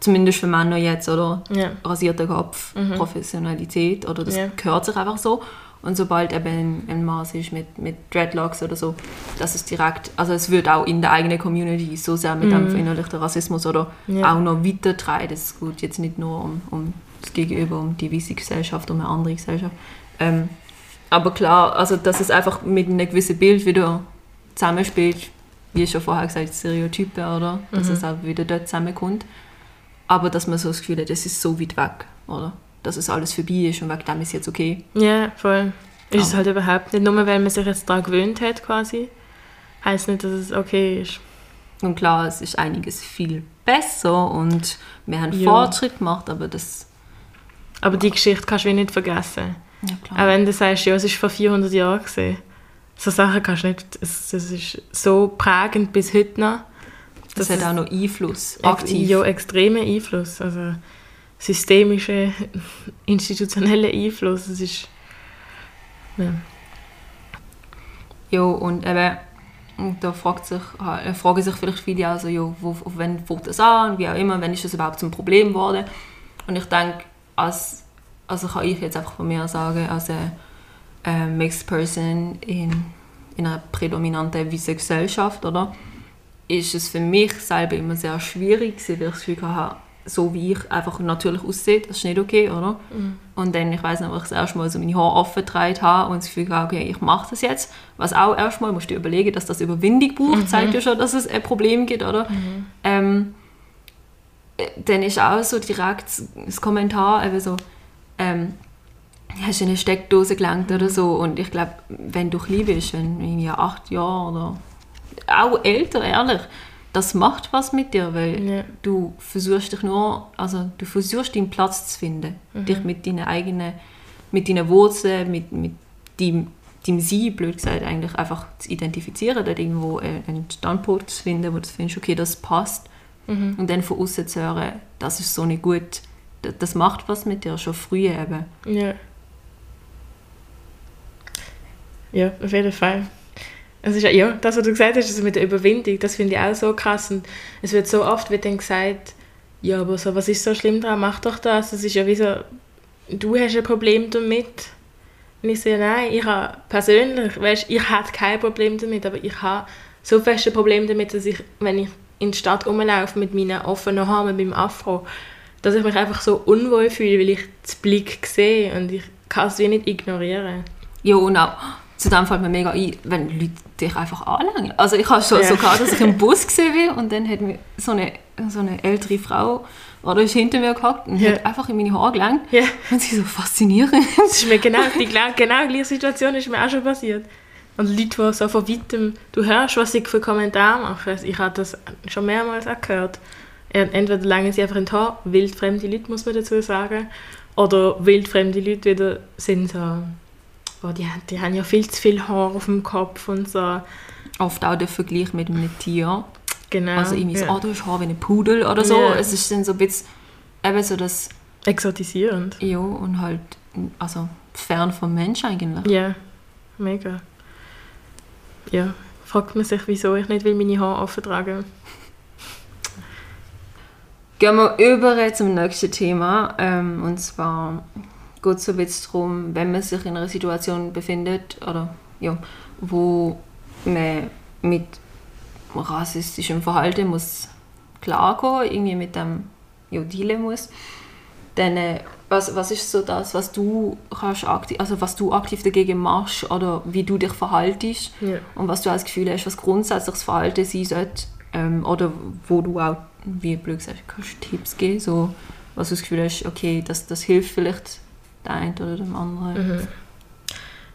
zumindest für Männer jetzt, oder? Ja. Rasierter Kopf, Professionalität, oder das Ja. gehört sich einfach so. Und sobald eben ein, Maß ist mit, mit Dreadlocks oder so, das ist direkt, also es wird auch in der eigenen Community so sehr mit dem verinnerlichten Rassismus oder Ja. auch noch weitertreiben. Es geht jetzt nicht nur um, um das Gegenüber, um die weiße Gesellschaft, um eine andere Gesellschaft. Ähm, aber klar, also dass es einfach mit einem gewissen Bild wieder zusammenspielt, wie schon vorher gesagt, Stereotype, oder? Dass es auch wieder dort zusammenkommt. Aber dass man so das Gefühl hat, es ist so weit weg, oder? Dass es alles vorbei ist und wegen dem ist jetzt okay. Ja, voll. Ist es Aber- halt überhaupt nicht. Nur weil man sich jetzt daran gewöhnt hat, quasi, heißt nicht, dass es okay ist. Und klar, es ist einiges viel besser und wir haben Ja. Fortschritt gemacht, aber das... Aber die Geschichte kannst du nicht vergessen. Ja, Auch wenn du sagst, ja, es ist vor 400 Jahren gesehen. So Sachen kannst du nicht. Es, es ist so prägend bis heute noch. Das, das hat auch noch Einfluss, aktiv. Ja, extremen Einfluss. Also systemische, institutionelle Einfluss. Es ist. Ja. Ja, und eben, da fragt sich, äh, fragen sich vielleicht viele auch so, ja, wo, auf wann fängt das an und wie auch immer, wann ist das überhaupt zum Problem geworden. Und ich denke, als, also kann ich jetzt einfach von mir sagen, als eine äh, Mixed Person in, in einer prädominanten weißen Gesellschaft, oder, ist es für mich selber immer sehr schwierig, weil ich das Gefühl hatte, so wie ich einfach natürlich aussehe, das ist nicht okay, oder? Und dann, ich weiß noch, wo ich das erste Mal so meine Haare offen getragen habe und das Gefühl hatte, okay, ich mache das jetzt. Was auch erstmal, musst du dir überlegen, dass das Überwindung braucht, zeigt ja schon, dass es ein Problem gibt, oder? Ähm, äh, dann ist auch so direkt das Kommentar eben so, ähm, hast du eine Steckdose gelangt oder so? Und ich glaube, wenn du klein bist, wenn irgendwie acht Jahre oder auch älter, ehrlich, das macht was mit dir, weil Ja. du versuchst dich nur, also du versuchst deinen Platz zu finden, dich mit deinen eigenen, mit deinen Wurzeln, mit, mit deinem, deinem Sein, blöd gesagt, eigentlich einfach zu identifizieren, dort irgendwo einen Standpunkt zu finden, wo du findest, okay, das passt. Und dann von außen zu hören, das ist so nicht gut, das, macht was mit dir, schon früh eben. Ja. Ja, auf jeden Fall. Es ist, ja- das, was du gesagt hast, das mit der Überwindung, das finde ich auch so krass. Und es wird so oft wird dann gesagt, ja, aber so, was ist so schlimm daran? Mach doch das. Das ist ja wie so, du hast ein Problem damit. Und ich sage, nein, ich habe persönlich, weißt, ich habe kein Problem damit, aber ich habe so fest ein Problem damit, dass ich, wenn ich in die Stadt rumlaufe mit meinen offenen Haaren, mit meinem Afro, dass ich mich einfach so unwohl fühle, weil ich den Blick sehe und ich kann es wie nicht ignorieren. Ja, und auch, zu dem fällt mir mega ein, wenn Leute dich einfach anlangen. Also ich habe schon Ja. so gehabt, dass ich im Bus gesehen bin und dann hat mir so eine, so eine ältere Frau, oder ist hinter mir gehockt und Ja. hat einfach in meine Haare gelangt. Ja. Und sie so faszinierend. Das ist mir genau die genau gleiche Situation ist mir auch schon passiert. Und Leute, die so von weitem, du hörst, was sie für Kommentare machen. Ich habe das schon mehrmals auch gehört. En- Entweder langen sie einfach in die Haare, wildfremde Leute, muss man dazu sagen, oder wildfremde Leute wieder sind so, oh, die, haben- die haben ja viel zu viel Haar auf dem Kopf und so. Oft auch der Vergleich mit einem Tier. Genau. Also irgendwie so, ja. oh, du hast Haar wie ein Pudel oder so. Ja. Es ist dann so ein bisschen eben so das, Exotisierend. ja, und halt, also fern vom Mensch eigentlich. Ja, mega. Ja, fragt man sich, wieso ich nicht will meine Haare offen tragen Gehen wir über zum nächsten Thema. Ähm, und zwar geht es so ein bisschen darum, wenn man sich in einer Situation befindet, oder, ja, wo man mit rassistischem Verhalten muss klarkommen, irgendwie mit dem ja, dealen muss, dann äh, was, was ist so das, was du kannst aktiv, also was du aktiv dagegen machst oder wie du dich verhaltest Ja. und was du als Gefühl hast, was grundsätzlich das Verhalten sein sollte ähm, oder wo du auch, wie blöd gesagt, kannst Tipps geben, so, was du das Gefühl hast, okay, das, das hilft vielleicht der einen oder dem anderen. Mhm. habe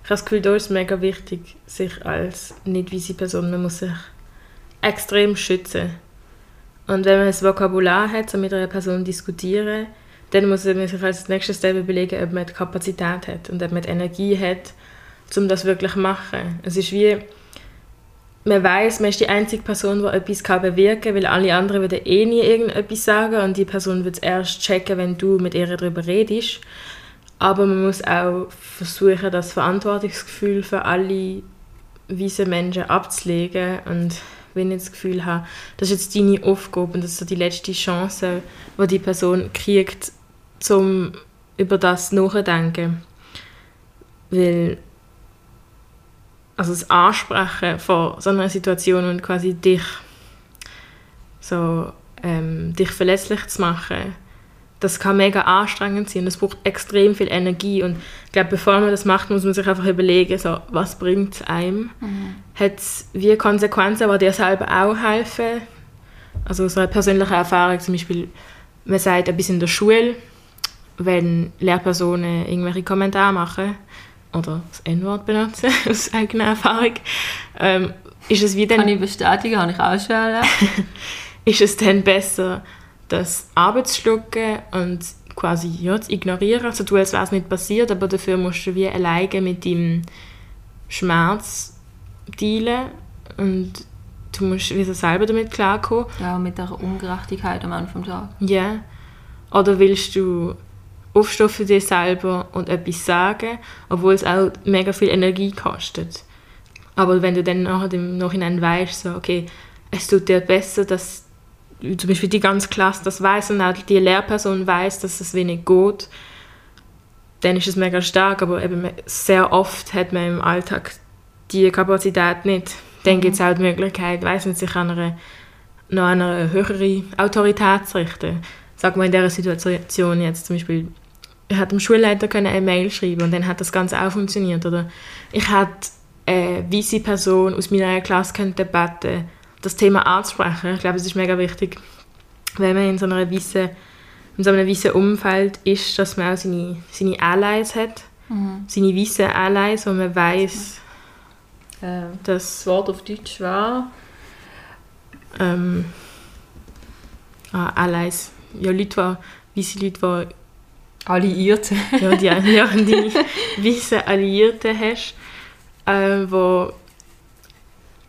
das Gefühl, da ist es mega wichtig, sich als nicht weise Person, man muss sich extrem schützen. Und wenn man das Vokabular hat, so mit einer Person diskutieren, dann muss man sich als nächstes Step überlegen, ob man die Kapazität hat und ob man die Energie hat, um das wirklich zu machen. Es ist wie, man weiß, man ist die einzige Person, die etwas kann bewirken kann, weil alle anderen würden eh nie irgendetwas sagen und die Person wird es erst checken, wenn du mit ihr darüber redest. Aber man muss auch versuchen, das Verantwortungsgefühl für alle weise Menschen abzulegen und wenn ich das Gefühl habe, das ist jetzt deine Aufgabe und das ist so die letzte Chance, die die Person kriegt, um über das nachzudenken. Weil also das Ansprechen von so einer Situation und quasi dich so ähm, dich verletzlich zu machen, das kann mega anstrengend sein und es braucht extrem viel Energie und ich glaube, bevor man das macht, muss man sich einfach überlegen, so, was bringt es einem? Mhm. Hat es wie Konsequenzen, die dir selber auch helfen? Also so eine persönliche Erfahrung, zum Beispiel, man sagt etwas in der Schule, wenn Lehrpersonen irgendwelche Kommentare machen, oder das N-Wort benutzen, aus eigener Erfahrung, ähm, ist es wie dann... Kann ich bestätigen, habe ich auch schon ist es dann besser, das abzuschlucken und quasi ja, zu ignorieren, also du als wäre es nicht passiert, aber dafür musst du wie alleine mit deinem Schmerz dealen und du musst wie so selber damit klarkommen. Ja, mit der Ungerechtigkeit am Anfang des Tages. Ja. Oder willst du aufstehen für dich selber und etwas sagen, obwohl es auch mega viel Energie kostet. Aber wenn du dann nachher im Nachhinein weißt, so, okay, es tut dir besser, dass zum Beispiel die ganze Klasse das weiß und auch die Lehrperson weiß, dass es wenig geht, dann ist es mega stark. Aber eben sehr oft hat man im Alltag die Kapazität nicht. Dann mhm. gibt es auch die Möglichkeit, weiss nicht, sich an einer, noch an eine höhere Autorität zu richten. Sag mal in dieser Situation jetzt zum Beispiel, ich hätte dem Schulleiter eine Mail schreiben und dann hat das Ganze auch funktioniert. Oder ich hätte eine weise Person aus meiner Klasse könnte beten, das Thema anzusprechen. Ich glaube, es ist mega wichtig, wenn man in so, einer weisen, in so einem weißen Umfeld ist, dass man auch seine, seine Allies hat. Mhm. Seine weißen Allies, wo man weiß, äh, das Wort auf Deutsch war. Ähm, ah, Allies. Ja, Leute, die, weisse Leute, die Alliierte. ja, die, ja, die weißen Alliierte hast, äh, wo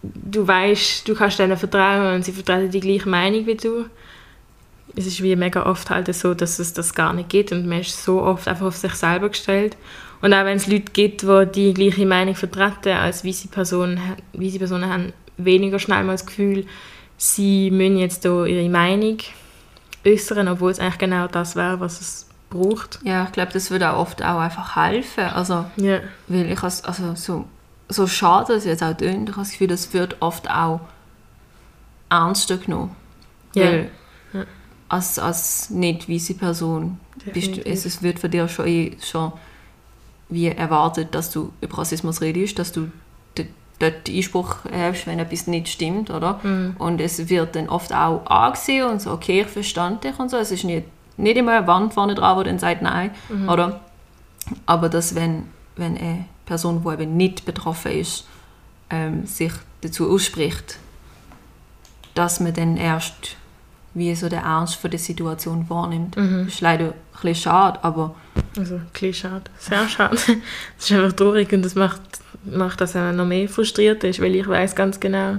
du weißt, du kannst denen vertrauen und sie vertreten die gleiche Meinung wie du. Es ist wie mega oft halt so, dass es das gar nicht gibt und man ist so oft einfach auf sich selber gestellt. Und auch wenn es Leute gibt, die die gleiche Meinung vertreten als weise Personen, weise Personen haben weniger schnell mal das Gefühl, sie müssen jetzt hier ihre Meinung äußern, obwohl es eigentlich genau das wäre, was es braucht. Ja, ich glaube, das würde auch oft auch einfach helfen. Also, ja. weil ich has, also so, so schade es jetzt auch tönt, ich habe das Gefühl, das wird oft auch ernster genommen. Ja. Weil ja. als, als nicht weise Person bist du, es, es wird von dir schon, eh, schon wie erwartet, dass du über Rassismus redest, dass du dort Einspruch hast, wenn etwas nicht stimmt, oder? Mhm. Und es wird dann oft auch angesehen und so, okay, ich verstand dich und so. Es ist nicht, nicht immer eine Wand vorne dran, die dann sagt Nein, mhm. oder? Aber dass wenn, wenn eine Person, die eben nicht betroffen ist, ähm, sich dazu ausspricht, dass man dann erst wie so der Ernst von der Situation wahrnimmt. Mhm. Das ist leider ein bisschen schade, aber... Also, ein schade. Sehr schade. Das ist einfach traurig und das macht macht, dass er noch mehr frustriert ist, weil ich weiß ganz genau,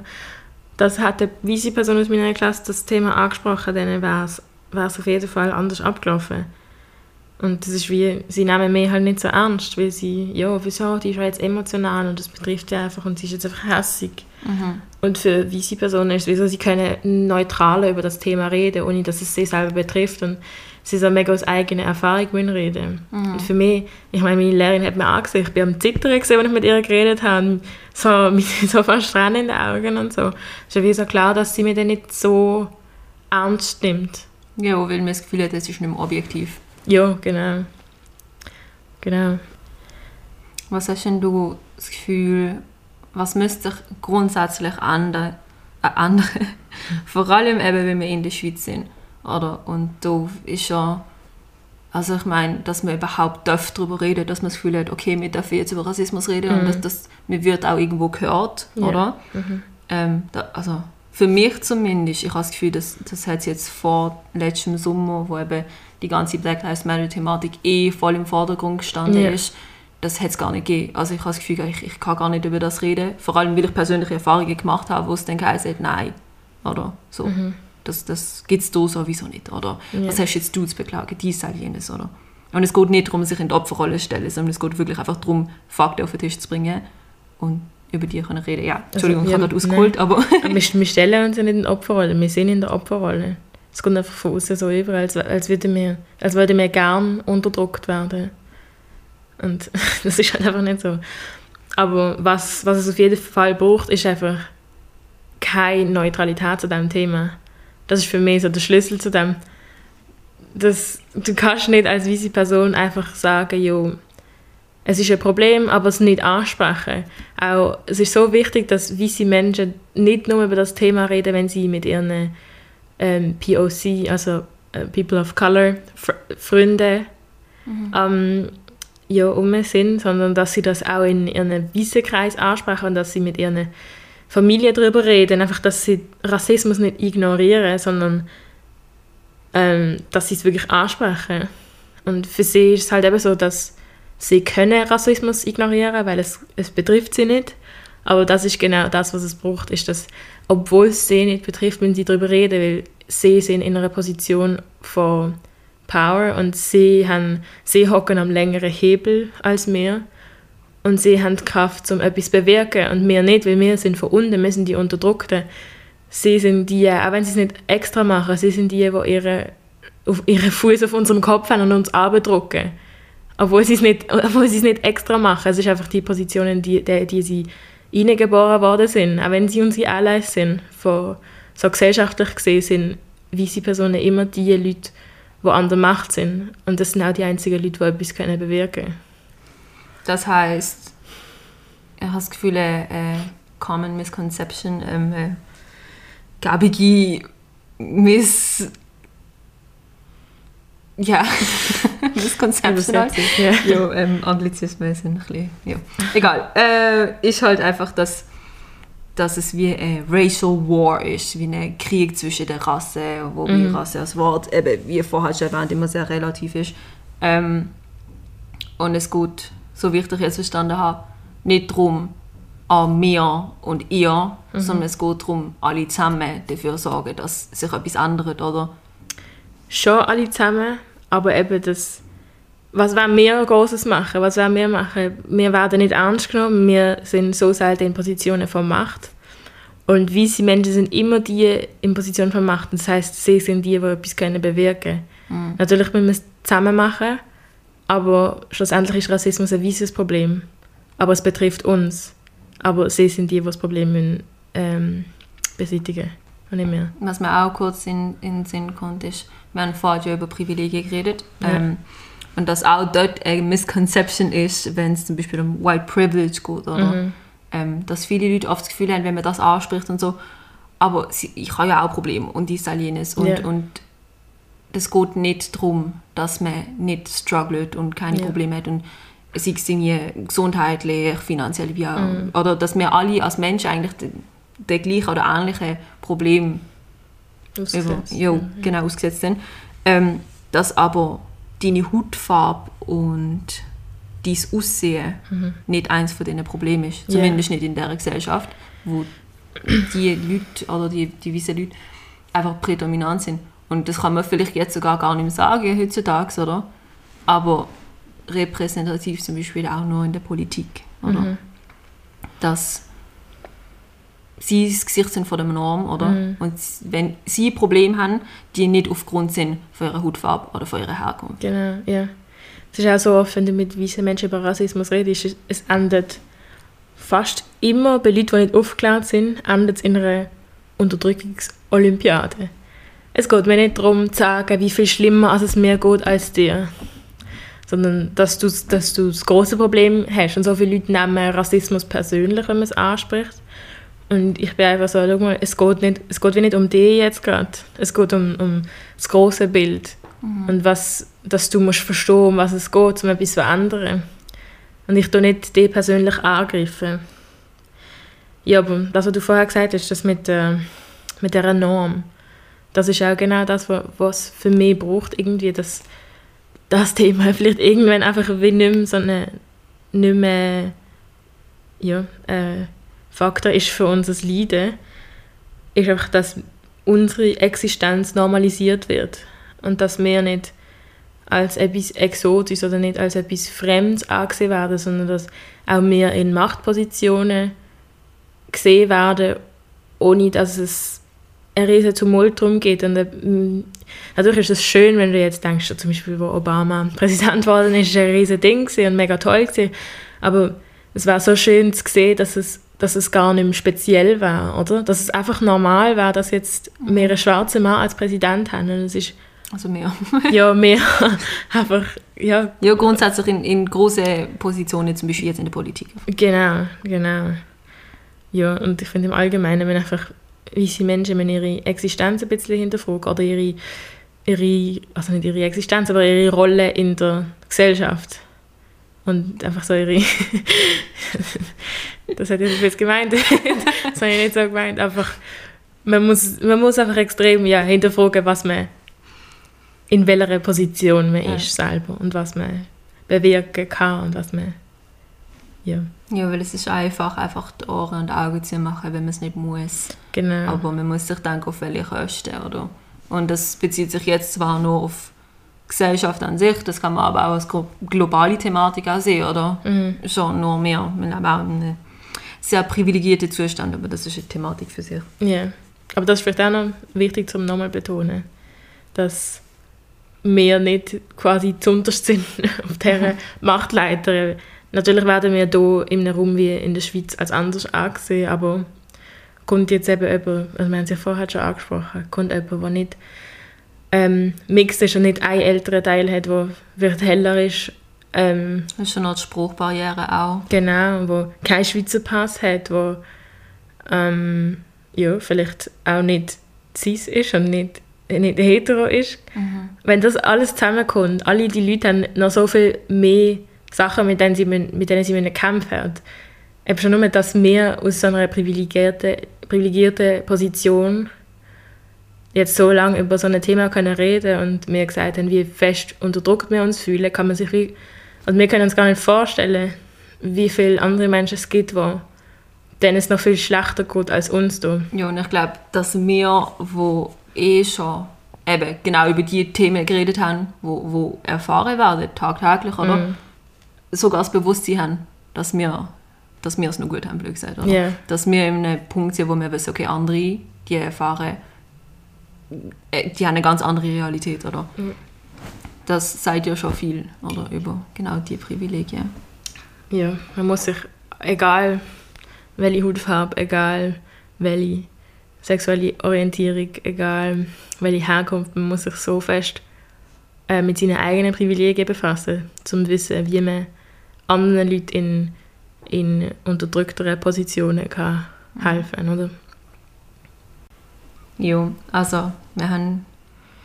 dass hat eine weise Person aus meiner Klasse das Thema angesprochen, dann wäre es auf jeden Fall anders abgelaufen. Und das ist wie, sie nehmen mich halt nicht so ernst, weil sie, ja, wieso, die ist ja jetzt emotional und das betrifft sie einfach und sie ist jetzt einfach hässig. Mhm. Und für weise Personen ist es wieso, sie können neutral über das Thema reden, ohne dass es sie selber betrifft. Und sie so mega aus eigener Erfahrung reden mhm. Und für mich, ich meine, meine Lehrerin hat mir angesehen, ich bin am Zittern gesehen, als ich mit ihr geredet habe, so mit so fast Tränen in den Augen und so. Es ist ja wie so klar, dass sie mich dann nicht so ernst nimmt. Ja, weil man das Gefühl hat, es ist nicht mehr objektiv. Ja, genau. Genau. Was hast denn du das Gefühl, was müsste sich grundsätzlich ändern, äh, ändern? vor allem eben, wenn wir in der Schweiz sind, oder? Und da ist ja Also ich meine, dass man überhaupt darf darüber reden dass man das Gefühl hat, okay, wir dürfen jetzt über Rassismus reden und dass das, man wird auch irgendwo gehört, Ja. oder? Ähm, da, also für mich zumindest, ich habe das Gefühl, dass das hat jetzt vor letztem Sommer, wo eben die ganze Black Lives Matter Thematik eh voll im Vordergrund gestanden Ja. ist, das hätte es gar nicht gegeben. Also ich habe das Gefühl, ich, ich kann gar nicht über das reden, vor allem weil ich persönliche Erfahrungen gemacht habe, wo es dann geheißen hat, nein, oder so. Das, das gibt es da sowieso nicht, oder? Ja. Was hast jetzt du zu beklagen, dies, das, jenes, oder? Und es geht nicht darum, sich in die Opferrolle zu stellen, sondern es geht wirklich einfach darum, Fakten auf den Tisch zu bringen und über die können reden. Ja, Entschuldigung, ich ja, habe gerade ausgeholt, aber Aber wir, wir stellen uns ja nicht in die Opferrolle, wir sind in der Opferrolle. Es kommt einfach von außen so über, als, als, würden wir, als wir gern unterdrückt werden. Und das ist halt einfach nicht so. Aber was, was es auf jeden Fall braucht, ist einfach keine Neutralität zu diesem Thema. Das ist für mich so der Schlüssel zu dem. Das, du kannst nicht als weise Person einfach sagen, jo, es ist ein Problem, aber es nicht ansprechen. Auch, es ist so wichtig, dass weiße Menschen nicht nur über das Thema reden, wenn sie mit ihren ähm, POC, also äh, People of Color, Fr Freunden ähm, ja, um sind, sondern dass sie das auch in ihren weißen Kreis ansprechen und dass sie mit ihren Familie darüber reden. Einfach, dass sie Rassismus nicht ignorieren, sondern ähm, dass sie es wirklich ansprechen. Und für sie ist es halt eben so, dass sie können Rassismus ignorieren, weil es, es betrifft sie nicht. Aber das ist genau das, was es braucht, ist, dass, obwohl es sie nicht betrifft, müssen sie darüber reden, weil sie sind in einer Position von Power und sie, haben, sie hocken am längeren Hebel als wir und sie haben die Kraft, um etwas zu bewirken und wir nicht, weil wir sind von unten, wir sind die Unterdrückten. Sie sind die, auch wenn sie es nicht extra machen, sie sind die, die ihre, auf ihre Fuß auf unserem Kopf haben und uns abdrücken. Obwohl sie es nicht, obwohl sie es nicht extra machen. Es ist einfach die Position, in die, die, die sie hineingeboren worden sind. Auch wenn sie unsere Allies sind, von, so gesellschaftlich gesehen sind weiße Personen immer die Leute, die an der Macht sind. Und das sind auch die einzigen Leute, die etwas können bewirken können. das heißt, ich habe das Gefühl, eine äh, Common Misconception, ähm, äh, gabige Miss... Ja, Misconception halt. Ja. ja, ähm, Anglizismen sind ein bisschen, ja. Egal. Äh, ist halt einfach, dass, dass es wie ein Racial War ist, wie ein Krieg zwischen den Rassen, wo wie Rasse als Wort, eben, wie vorher schon erwähnt, immer sehr relativ ist. Ähm, und es geht, so wie ich dich jetzt verstanden habe, nicht darum, an mir und ihr, sondern es geht darum, alle zusammen dafür sorgen, dass sich etwas ändert, oder? Schon alle zusammen, aber eben das, was wollen wir Großes machen? Was wollen wir machen? Wir werden nicht ernst genommen, wir sind so selten in Positionen von Macht. Und weiße Menschen sind immer die in Position von Macht. Das heißt, sie sind die, die etwas können bewirken können. Natürlich müssen wir es zusammen machen, aber schlussendlich ist Rassismus ein weißes Problem. Aber es betrifft uns. Aber sie sind die, die das Problem müssen, ähm, beseitigen mehr. Was mir auch kurz in, in den Sinn kommt, ist, wir haben vorher ja über Privilegien geredet. Ja. Ähm, und dass auch dort eine Misconception ist, wenn es zum Beispiel um White Privilege geht, oder? Ähm, dass viele Leute oft das Gefühl haben, wenn man das anspricht und so, aber sie, ich habe ja auch Probleme und dies, das, jenes. Und, Ja. und es geht nicht darum, dass man nicht struggelt und keine Ja. Probleme hat und sei es irgendwie gesundheitlich, finanziell, wie auch. Oder dass wir alle als Menschen eigentlich den, den gleichen oder ähnlichen Problem Ausgesetzt. jo, genau, ausgesetzt sind. Ähm, dass aber deine Hautfarbe und dein Aussehen nicht eins von diesen Problemen ist. Ja. Zumindest nicht in dieser Gesellschaft, wo die Leute oder die, die weißen Leute einfach prädominant sind. Und das kann man vielleicht jetzt sogar gar nicht mehr sagen heutzutage, oder? Aber repräsentativ zum Beispiel auch nur in der Politik, oder? Dass sie das Gesicht sind von der Norm, oder? Und wenn sie Probleme haben, die nicht aufgrund sind von ihrer Hautfarbe oder von ihrer Herkunft. Genau, ja. Es ist auch so oft, wenn du mit weißen Menschen über Rassismus redest, es- es endet fast immer bei Leuten, die nicht aufgeklärt sind, endet es in einer Unterdrückungsolympiade. Es geht mir nicht darum zu sagen, wie viel schlimmer als es mir geht als dir, sondern dass du, dass du das große Problem hast. Und so viele Leute nehmen Rassismus persönlich, wenn man es anspricht. Und ich bin einfach so, schau mal, es geht, nicht, es geht wie nicht um dich jetzt gerade. Es geht um, um das große Bild. Und was, dass du musst verstehen, um was es geht, um etwas zu ändern. Und ich tue nicht die persönlich angreifen. Ja, aber das, was du vorher gesagt hast, das mit, äh, mit dieser Norm, das ist auch genau das, was für mich braucht, irgendwie, dass das Thema vielleicht irgendwann einfach wie nicht mehr so eine, nicht mehr, ja, äh, Faktor ist für unser Leiden, ist einfach, dass unsere Existenz normalisiert wird und dass wir nicht als etwas Exotisches oder nicht als etwas Fremdes angesehen werden, sondern dass auch wir in Machtpositionen gesehen werden, ohne dass es ein riesen Tumult darum geht. Und äh, natürlich ist es schön, wenn du jetzt denkst, zum Beispiel, wo Obama Präsident geworden ist, ist ein riesen Ding und mega toll gewesen. Aber es war so schön zu sehen, dass es, dass es gar nicht mehr speziell war, oder? Dass es einfach normal war, dass jetzt mehrere schwarze Mann als Präsident haben. Und es ist also mehr. ja, mehr. einfach, ja. Ja, grundsätzlich in, in große Positionen, zum Beispiel jetzt in der Politik. Genau, genau. Ja, und ich finde im Allgemeinen, wenn einfach weiße Menschen wenn ihre Existenz ein bisschen hinterfragen oder ihre, ihre, also nicht ihre Existenz, aber ihre Rolle in der Gesellschaft. Und einfach so ihre, das hat ich jetzt gemeint, das habe ich nicht so gemeint, einfach, man muss, man muss einfach extrem ja, hinterfragen, was man, in welcher Position man ja. ist selber und was man bewirken kann und was man ja. Ja, weil es ist einfach, einfach die Ohren und Augen zu machen, wenn man es nicht muss. Genau. Aber man muss sich denken, auf welche Kosten, oder? Und das bezieht sich jetzt zwar nur auf Gesellschaft an sich, das kann man aber auch als globale Thematik auch sehen, oder? Mhm. Schon nur mehr. Wir leben auch in einem sehr privilegierten Zustand, aber das ist eine Thematik für sich. Ja, aber das ist vielleicht auch noch wichtig zum nochmal betonen, dass wir nicht quasi zuunterst sind auf dieser Machtleiter Natürlich werden wir hier in einem Raum wie in der Schweiz als anders angesehen, aber kommt jetzt eben jemand, also wir haben es ja vorher schon angesprochen, kommt jemand, der nicht ähm, mixed ist und nicht einen älteren Teil hat, der vielleicht heller ist. Ähm, das ist schon noch die Spruchbarriere auch. Genau, wo keinen Schweizer Pass hat, wo ähm, ja, vielleicht auch nicht cis ist und nicht, nicht hetero ist. Mhm. Wenn das alles zusammenkommt, alle die Leute haben noch so viel mehr Sachen, mit denen sie, mit denen sie kämpfen müssen. Eben schon nur, dass wir aus so einer privilegierten, privilegierten Position jetzt so lange über so ein Thema können reden und mir gesagt haben, wie fest unterdrückt wir uns fühlen, kann man sich wie, also wir können uns gar nicht vorstellen, wie viele andere Menschen es gibt, wo denen es noch viel schlechter geht als uns da. Ja, und ich glaube, dass wir, wo eh schon eben genau über die Themen geredet haben, wo, wo erfahren werden, tagtäglich, oder? Mm sogar das Bewusstsein haben, dass wir, dass wir es noch gut haben, blöd gesagt. Oder? Yeah. Dass wir in einem Punkt sind, wo wir wissen, okay, andere, die erfahren, die haben eine ganz andere Realität, oder? Mhm. Das sagt ja schon viel, oder, über genau die Privilegien. Ja, man muss sich, egal welche Hautfarbe, egal welche sexuelle Orientierung, egal welche Herkunft, man muss sich so fest äh, mit seinen eigenen Privilegien befassen, um zu wissen, wie man anderen Leuten in, in unterdrückteren Positionen kann helfen oder? Ja, also wir haben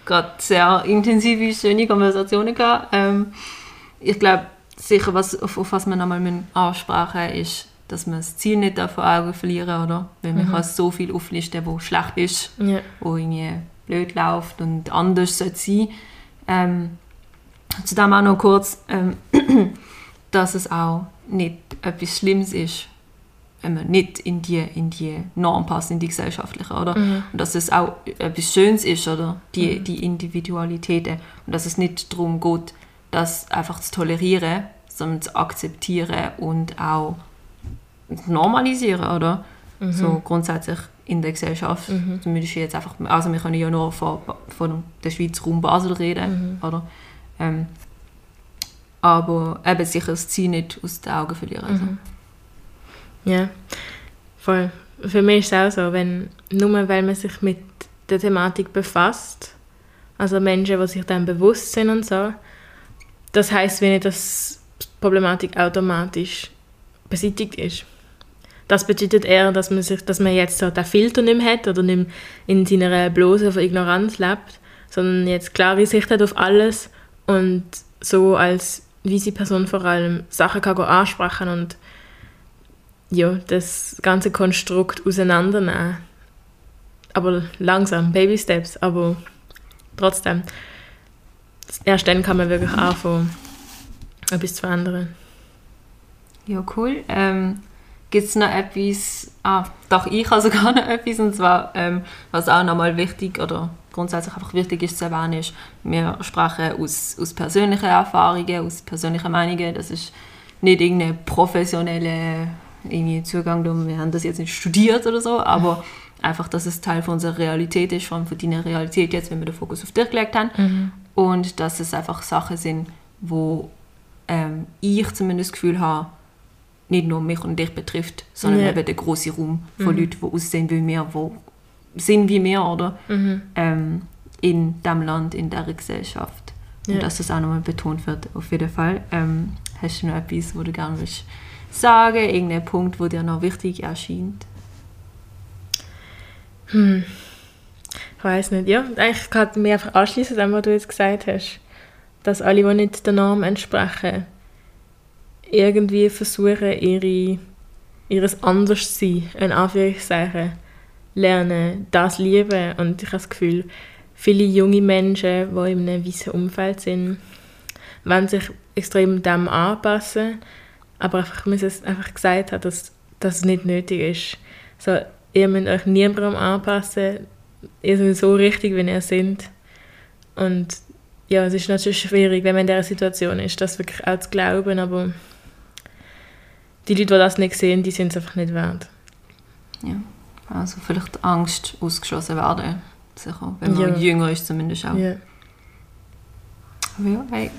gerade sehr intensive, schöne Konversationen gehabt. Ähm, ich glaube, sicher, was, auf, auf was wir nochmal ansprechen ist, dass man das Ziel nicht vor Augen verlieren oder? Weil man mhm. kann so viel auflisten, wo schlecht ist, ja. wo irgendwie blöd läuft und anders sein sollte ähm, Zudem auch noch kurz, ähm, dass es auch nicht etwas Schlimmes ist, wenn man nicht in die, in die Norm passt, in die gesellschaftliche, oder? Mhm. Und dass es auch etwas Schönes ist, oder? Die, mhm. die Individualitäten. Und dass es nicht darum geht, das einfach zu tolerieren, sondern zu akzeptieren und auch normalisieren, oder? Mhm. So grundsätzlich in der Gesellschaft. Mhm. Zumindest jetzt einfach, also wir können ja nur von, von der Schweiz Raum Basel reden, mhm. oder? Ähm, aber eben sicher das Ziel nicht aus den Augen verlieren. Also. Ja, voll. Für mich ist es auch so, wenn, nur weil man sich mit der Thematik befasst, also Menschen, die sich dann bewusst sind und so, das heißt wenn nicht, dass die Problematik automatisch beseitigt ist. Das bedeutet eher, dass man, sich, dass man jetzt so den Filter nicht mehr hat oder nicht mehr in seiner Blase von Ignoranz lebt, sondern jetzt klare Sicht hat auf alles und so als weise Person vor allem Sachen kann ansprechen und ja, das ganze Konstrukt auseinandernehmen. Aber langsam, Baby Steps, aber trotzdem. Erst dann kann man wirklich anfangen, etwas zu verändern. Ja, cool. Ähm, Gibt es noch etwas, ah, doch, ich habe sogar noch etwas, und zwar, ähm, was auch nochmal wichtig oder grundsätzlich einfach wichtig ist zu erwähnen, ist, wir sprechen aus, aus persönlichen Erfahrungen, aus persönlichen Meinungen, das ist nicht irgendeine professionelle irgendwie Zugang, wir haben das jetzt nicht studiert oder so, aber einfach, dass es Teil von unserer Realität ist, von, deiner Realität jetzt, wenn wir den Fokus auf dich gelegt haben Mhm. und dass es einfach Sachen sind, wo ähm, ich zumindest das Gefühl habe, nicht nur mich und dich betrifft, sondern Ja. eben den großen Raum von Leuten, die aussehen wie wir, die sind wie wir, oder? Mhm. Ähm, in dem Land, in der Gesellschaft. Ja. Und dass das auch nochmal betont wird, auf jeden Fall. Ähm, hast du noch etwas, wo du gerne willst sagen, irgendein Punkt, wo dir noch wichtig erscheint? Ich weiß nicht. Ja, eigentlich kann ich mich einfach anschließen, dem, was du jetzt gesagt hast. Dass alle, die nicht der Norm entsprechen, irgendwie versuchen, ihre, ihres Anderssein, in Anführungszeichen, lernen, das lieben. Und ich habe das Gefühl, viele junge Menschen, die in einem weißen Umfeld sind, wollen sich extrem dem anpassen, aber einfach, wie es einfach gesagt hat, dass das nicht nötig ist. So, ihr müsst euch niemandem anpassen, ihr seid so richtig, wie ihr seid. Und ja, es ist natürlich schwierig, wenn man in dieser Situation ist, das wirklich auch zu glauben, aber die Leute, die das nicht sehen, die sind es einfach nicht wert. Ja. Also vielleicht Angst ausgeschlossen werden. Sicher. Wenn man Ja. jünger ist zumindest auch. Ja. Aber ja, hey.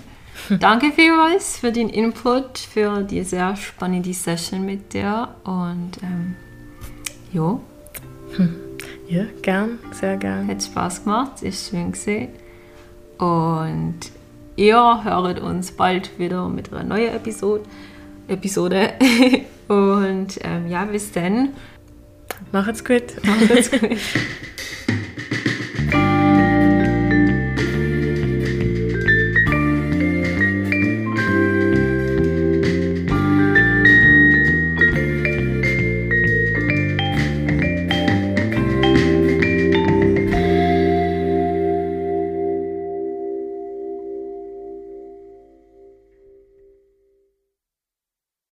Danke vielmals für den Input, für die sehr spannende Session mit dir. Und ähm, ja, ja, gern, sehr gern. hat Spaß gemacht, ist schön gesehen. Und ihr hört uns bald wieder mit einer neuen Episode. Episode. Und ähm, ja, bis dann. Macht's gut. Macht's gut.